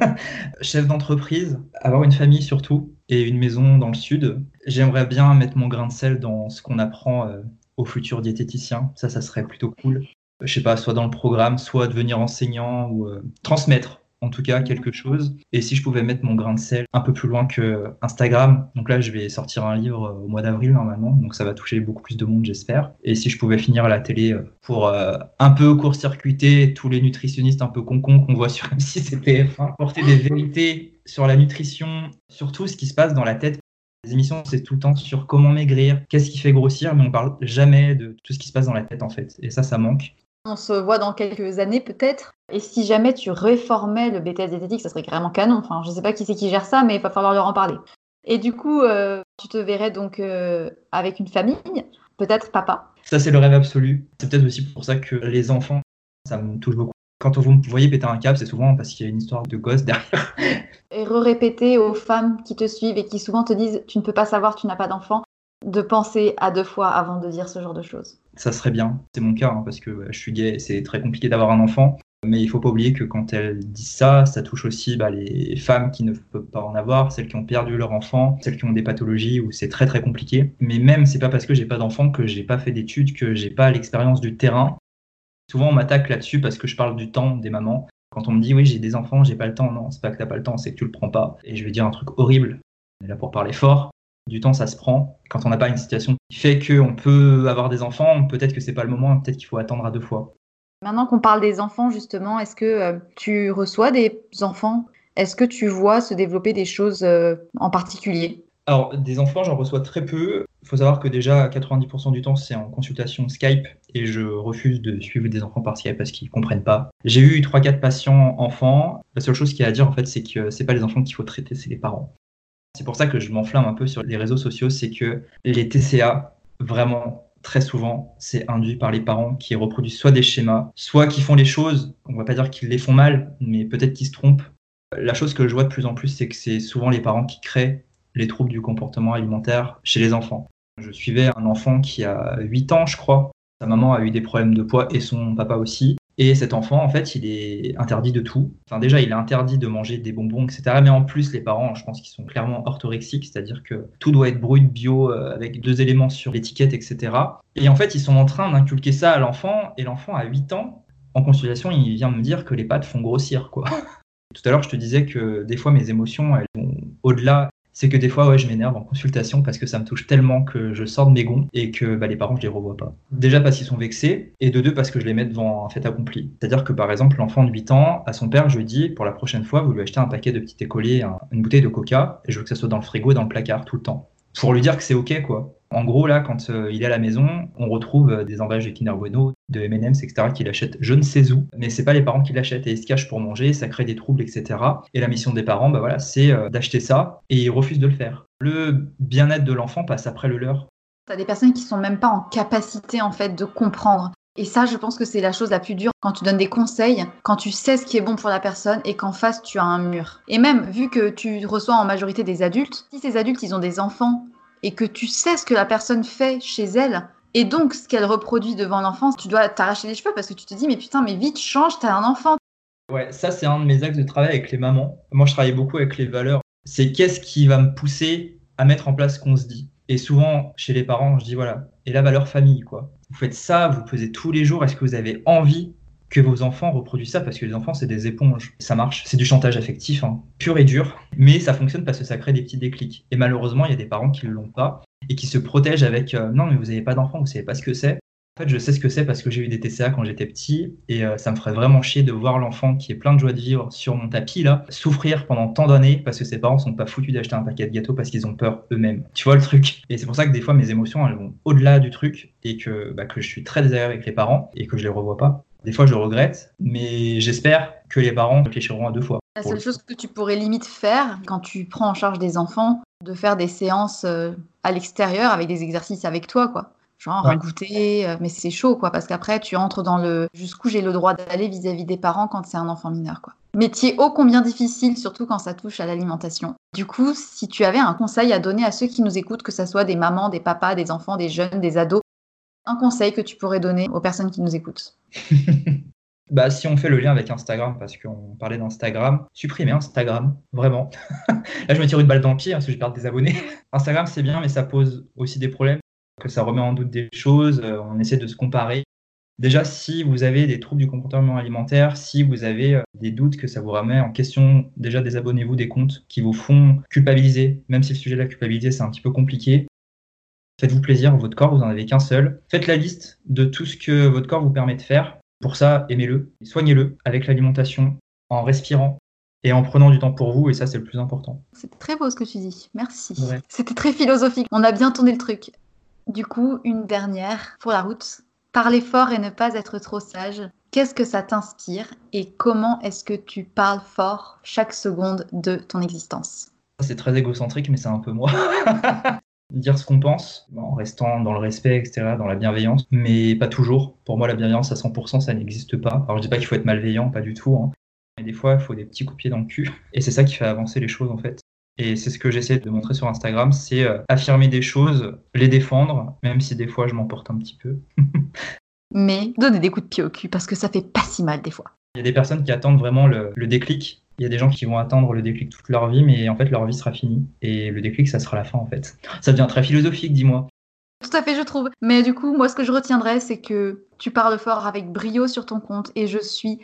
Chef d'entreprise, avoir une famille surtout et une maison dans le sud. J'aimerais bien mettre mon grain de sel dans ce qu'on apprend euh, aux futurs diététiciens. Ça, ça serait plutôt cool. Je sais pas, soit dans le programme, soit devenir enseignant ou euh, transmettre. en tout cas quelque chose. Et si je pouvais mettre mon grain de sel un peu plus loin que Instagram, donc là je vais sortir un livre au mois d'avril normalement, donc ça va toucher beaucoup plus de monde j'espère. Et si je pouvais finir à la télé euh, pour euh, un peu court-circuiter tous les nutritionnistes un peu concons qu'on voit sur M6 et TF1, porter des vérités sur la nutrition, sur tout ce qui se passe dans la tête. Les émissions, c'est tout le temps sur comment maigrir, qu'est-ce qui fait grossir, mais on parle jamais de tout ce qui se passe dans la tête en fait. Et ça, ça manque. On se voit dans quelques années peut-être. Et si jamais tu réformais le BTS diététique, ça serait carrément canon. Enfin, je sais pas qui c'est qui gère ça, mais il va falloir leur en parler. Et du coup, euh, tu te verrais donc euh, avec une famille, peut-être papa? Ça, c'est le rêve absolu. C'est peut-être aussi pour ça que les enfants, ça me touche beaucoup. Quand vous me voyez péter un câble, c'est souvent parce qu'il y a une histoire de gosse derrière. Et re-répéter aux femmes qui te suivent et qui souvent te disent tu ne peux pas savoir, tu n'as pas d'enfant, de penser à deux fois avant de dire ce genre de choses. Ça serait bien. C'est mon cas, hein, parce que je suis gay c'est très compliqué d'avoir un enfant. Mais il faut pas oublier que quand elles disent ça, ça touche aussi bah, les femmes qui ne peuvent pas en avoir, celles qui ont perdu leur enfant, celles qui ont des pathologies où c'est très très compliqué. Mais même, c'est pas parce que j'ai pas d'enfant que j'ai pas fait d'études, que j'ai pas l'expérience du terrain. Souvent, on m'attaque là-dessus parce que je parle du temps des mamans. Quand on me dit oui, j'ai des enfants, j'ai pas le temps, non, c'est pas que t'as pas le temps, c'est que tu le prends pas. Et je vais dire un truc horrible. On est là pour parler fort. Du temps, ça se prend. Quand on n'a pas une situation qui fait qu'on peut avoir des enfants, peut-être que c'est pas le moment, peut-être qu'il faut attendre à deux fois. Maintenant qu'on parle des enfants, justement, est-ce que euh, tu reçois des enfants? Est-ce que tu vois se développer des choses euh, en particulier? Alors, des enfants, j'en reçois très peu. Il faut savoir que déjà, 90% du temps, c'est en consultation Skype et je refuse de suivre des enfants par Skype parce qu'ils comprennent pas. J'ai eu 3-4 patients enfants. La seule chose qu'il y a à dire, en fait, c'est que c'est pas les enfants qu'il faut traiter, c'est les parents. C'est pour ça que je m'enflamme un peu sur les réseaux sociaux, c'est que les TCA, vraiment, très souvent, c'est induit par les parents qui reproduisent soit des schémas, soit qui font les choses, on va pas dire qu'ils les font mal, mais peut-être qu'ils se trompent. La chose que je vois de plus en plus, c'est que c'est souvent les parents qui créent les troubles du comportement alimentaire chez les enfants. Je suivais un enfant qui a 8 ans, je crois. Sa maman a eu des problèmes de poids et son papa aussi. Et cet enfant, en fait, il est interdit de tout. Enfin, déjà, il est interdit de manger des bonbons, etc. Mais en plus, les parents, je pense qu'ils sont clairement orthorexiques, c'est-à-dire que tout doit être brut, bio, euh, avec deux éléments sur l'étiquette, etc. Et en fait, ils sont en train d'inculquer ça à l'enfant, et l'enfant a 8 ans. En consultation, il vient me dire que les pâtes font grossir, quoi. Tout à l'heure, je te disais que des fois, mes émotions, elles vont au-delà c'est que des fois, ouais, je m'énerve en consultation parce que ça me touche tellement que je sors de mes gonds et que bah, les parents, je les revois pas. Déjà parce qu'ils sont vexés et de deux parce que je les mets devant un fait accompli. C'est-à-dire que par exemple, l'enfant de 8 ans, à son père, je lui dis pour la prochaine fois, vous lui achetez un paquet de petits écoliers, une bouteille de coca et je veux que ça soit dans le frigo et dans le placard tout le temps. Pour lui dire que c'est ok, quoi. En gros, là, quand euh, il est à la maison, on retrouve euh, des emballages de Kinder Bueno, de M&M's, etc., qu'il achète je ne sais où, mais c'est pas les parents qui l'achètent et ils se cachent pour manger, ça crée des troubles, etc. Et la mission des parents, bah voilà, c'est euh, d'acheter ça et ils refusent de le faire. Le bien-être de l'enfant passe après le leur. T'as des personnes qui sont même pas en capacité en fait de comprendre. Et ça, je pense que c'est la chose la plus dure quand tu donnes des conseils, quand tu sais ce qui est bon pour la personne et qu'en face tu as un mur. Et même vu que tu reçois en majorité des adultes, si ces adultes ils ont des enfants et que tu sais ce que la personne fait chez elle, et donc ce qu'elle reproduit devant l'enfant, tu dois t'arracher les cheveux parce que tu te dis, mais putain, mais vite, change, t'as un enfant. Ouais, ça c'est un de mes axes de travail avec les mamans. Moi je travaille beaucoup avec les valeurs. C'est qu'est-ce qui va me pousser à mettre en place ce qu'on se dit. Et souvent, chez les parents, je dis voilà, et la valeur famille, quoi. Vous faites ça, vous pesez tous les jours, est-ce que vous avez envie que vos enfants reproduisent ça parce que les enfants c'est des éponges. Ça marche, c'est du chantage affectif, hein, pur et dur, mais ça fonctionne parce que ça crée des petits déclics. Et malheureusement, il y a des parents qui ne l'ont pas et qui se protègent avec euh, non mais vous n'avez pas d'enfant, vous savez pas ce que c'est. En fait, je sais ce que c'est parce que j'ai eu des TCA quand j'étais petit et euh, ça me ferait vraiment chier de voir l'enfant qui est plein de joie de vivre sur mon tapis là souffrir pendant tant d'années parce que ses parents sont pas foutus d'acheter un paquet de gâteaux parce qu'ils ont peur eux-mêmes. Tu vois le truc? Et c'est pour ça que des fois mes émotions elles vont au-delà du truc et que, bah, que je suis très désagréable avec les parents et que je les revois pas. Des fois, je le regrette, mais j'espère que les parents réfléchiront à deux fois. La seule chose que tu pourrais limite faire quand tu prends en charge des enfants, de faire des séances euh, à l'extérieur avec des exercices avec toi, quoi. Genre ouais. goûter, euh, mais c'est chaud, quoi, parce qu'après, tu entres dans le jusqu'où j'ai le droit d'aller vis-à-vis des parents quand c'est un enfant mineur, quoi. Métier ô combien difficile, surtout quand ça touche à l'alimentation. Du coup, si tu avais un conseil à donner à ceux qui nous écoutent, que ce soit des mamans, des papas, des enfants, des jeunes, des ados, un conseil que tu pourrais donner aux personnes qui nous écoutent? Bah, si on fait le lien avec Instagram, parce qu'on parlait d'Instagram, supprimez Instagram, vraiment. Là, je me tire une balle dans le pied hein, parce que je perds des abonnés. Instagram, c'est bien, mais ça pose aussi des problèmes, que ça remet en doute des choses, euh, on essaie de se comparer. Déjà, si vous avez des troubles du comportement alimentaire, si vous avez euh, des doutes que ça vous remet en question, déjà désabonnez-vous des comptes qui vous font culpabiliser, même si le sujet de la culpabilité c'est un petit peu compliqué. Faites-vous plaisir, votre corps, vous n'en avez qu'un seul. Faites la liste de tout ce que votre corps vous permet de faire. Pour ça, aimez-le, soignez-le avec l'alimentation, en respirant et en prenant du temps pour vous, et ça c'est le plus important. C'est très beau ce que tu dis, merci. C'était très philosophique, on a bien tourné le truc. Du coup, une dernière pour la route. Parler fort et ne pas être trop sage. Qu'est-ce que ça t'inspire et comment est-ce que tu parles fort chaque seconde de ton existence? C'est très égocentrique, mais c'est un peu moi. Dire ce qu'on pense, en restant dans le respect, etc., dans la bienveillance, mais pas toujours. Pour moi, la bienveillance à 100%, ça n'existe pas. Alors, je dis pas qu'il faut être malveillant, pas du tout. Hein. Mais des fois, il faut des petits coups de pied dans le cul. Et c'est ça qui fait avancer les choses, en fait. Et c'est ce que j'essaie de montrer sur Instagram, c'est euh, affirmer des choses, les défendre, même si des fois je m'emporte un petit peu. Mais donner des coups de pied au cul, parce que ça fait pas si mal des fois. Il y a des personnes qui attendent vraiment le, déclic. Il y a des gens qui vont attendre le déclic toute leur vie, mais en fait leur vie sera finie. Et le déclic, ça sera la fin en fait. Ça devient très philosophique, dis-moi. Tout à fait, je trouve. Mais du coup, moi, ce que je retiendrai, c'est que tu parles fort avec brio sur ton compte et je suis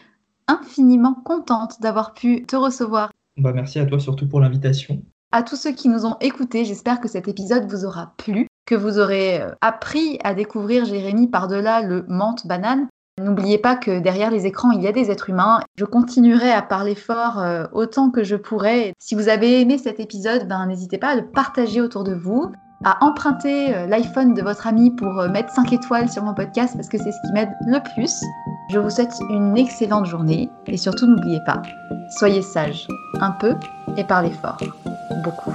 infiniment contente d'avoir pu te recevoir bah, merci à toi surtout pour l'invitation. À tous ceux qui nous ont écoutés, j'espère que cet épisode vous aura plu, que vous aurez euh, appris à découvrir Jérémy par-delà le menthe banane. N'oubliez pas que derrière les écrans, il y a des êtres humains. Je continuerai à parler fort euh, autant que je pourrai. Si vous avez aimé cet épisode, ben, n'hésitez pas à le partager autour de vous à emprunter euh, l'iPhone de votre ami pour euh, mettre 5 étoiles sur mon podcast parce que c'est ce qui m'aide le plus. Je vous souhaite une excellente journée et surtout n'oubliez pas, soyez sage un peu et parlez fort beaucoup.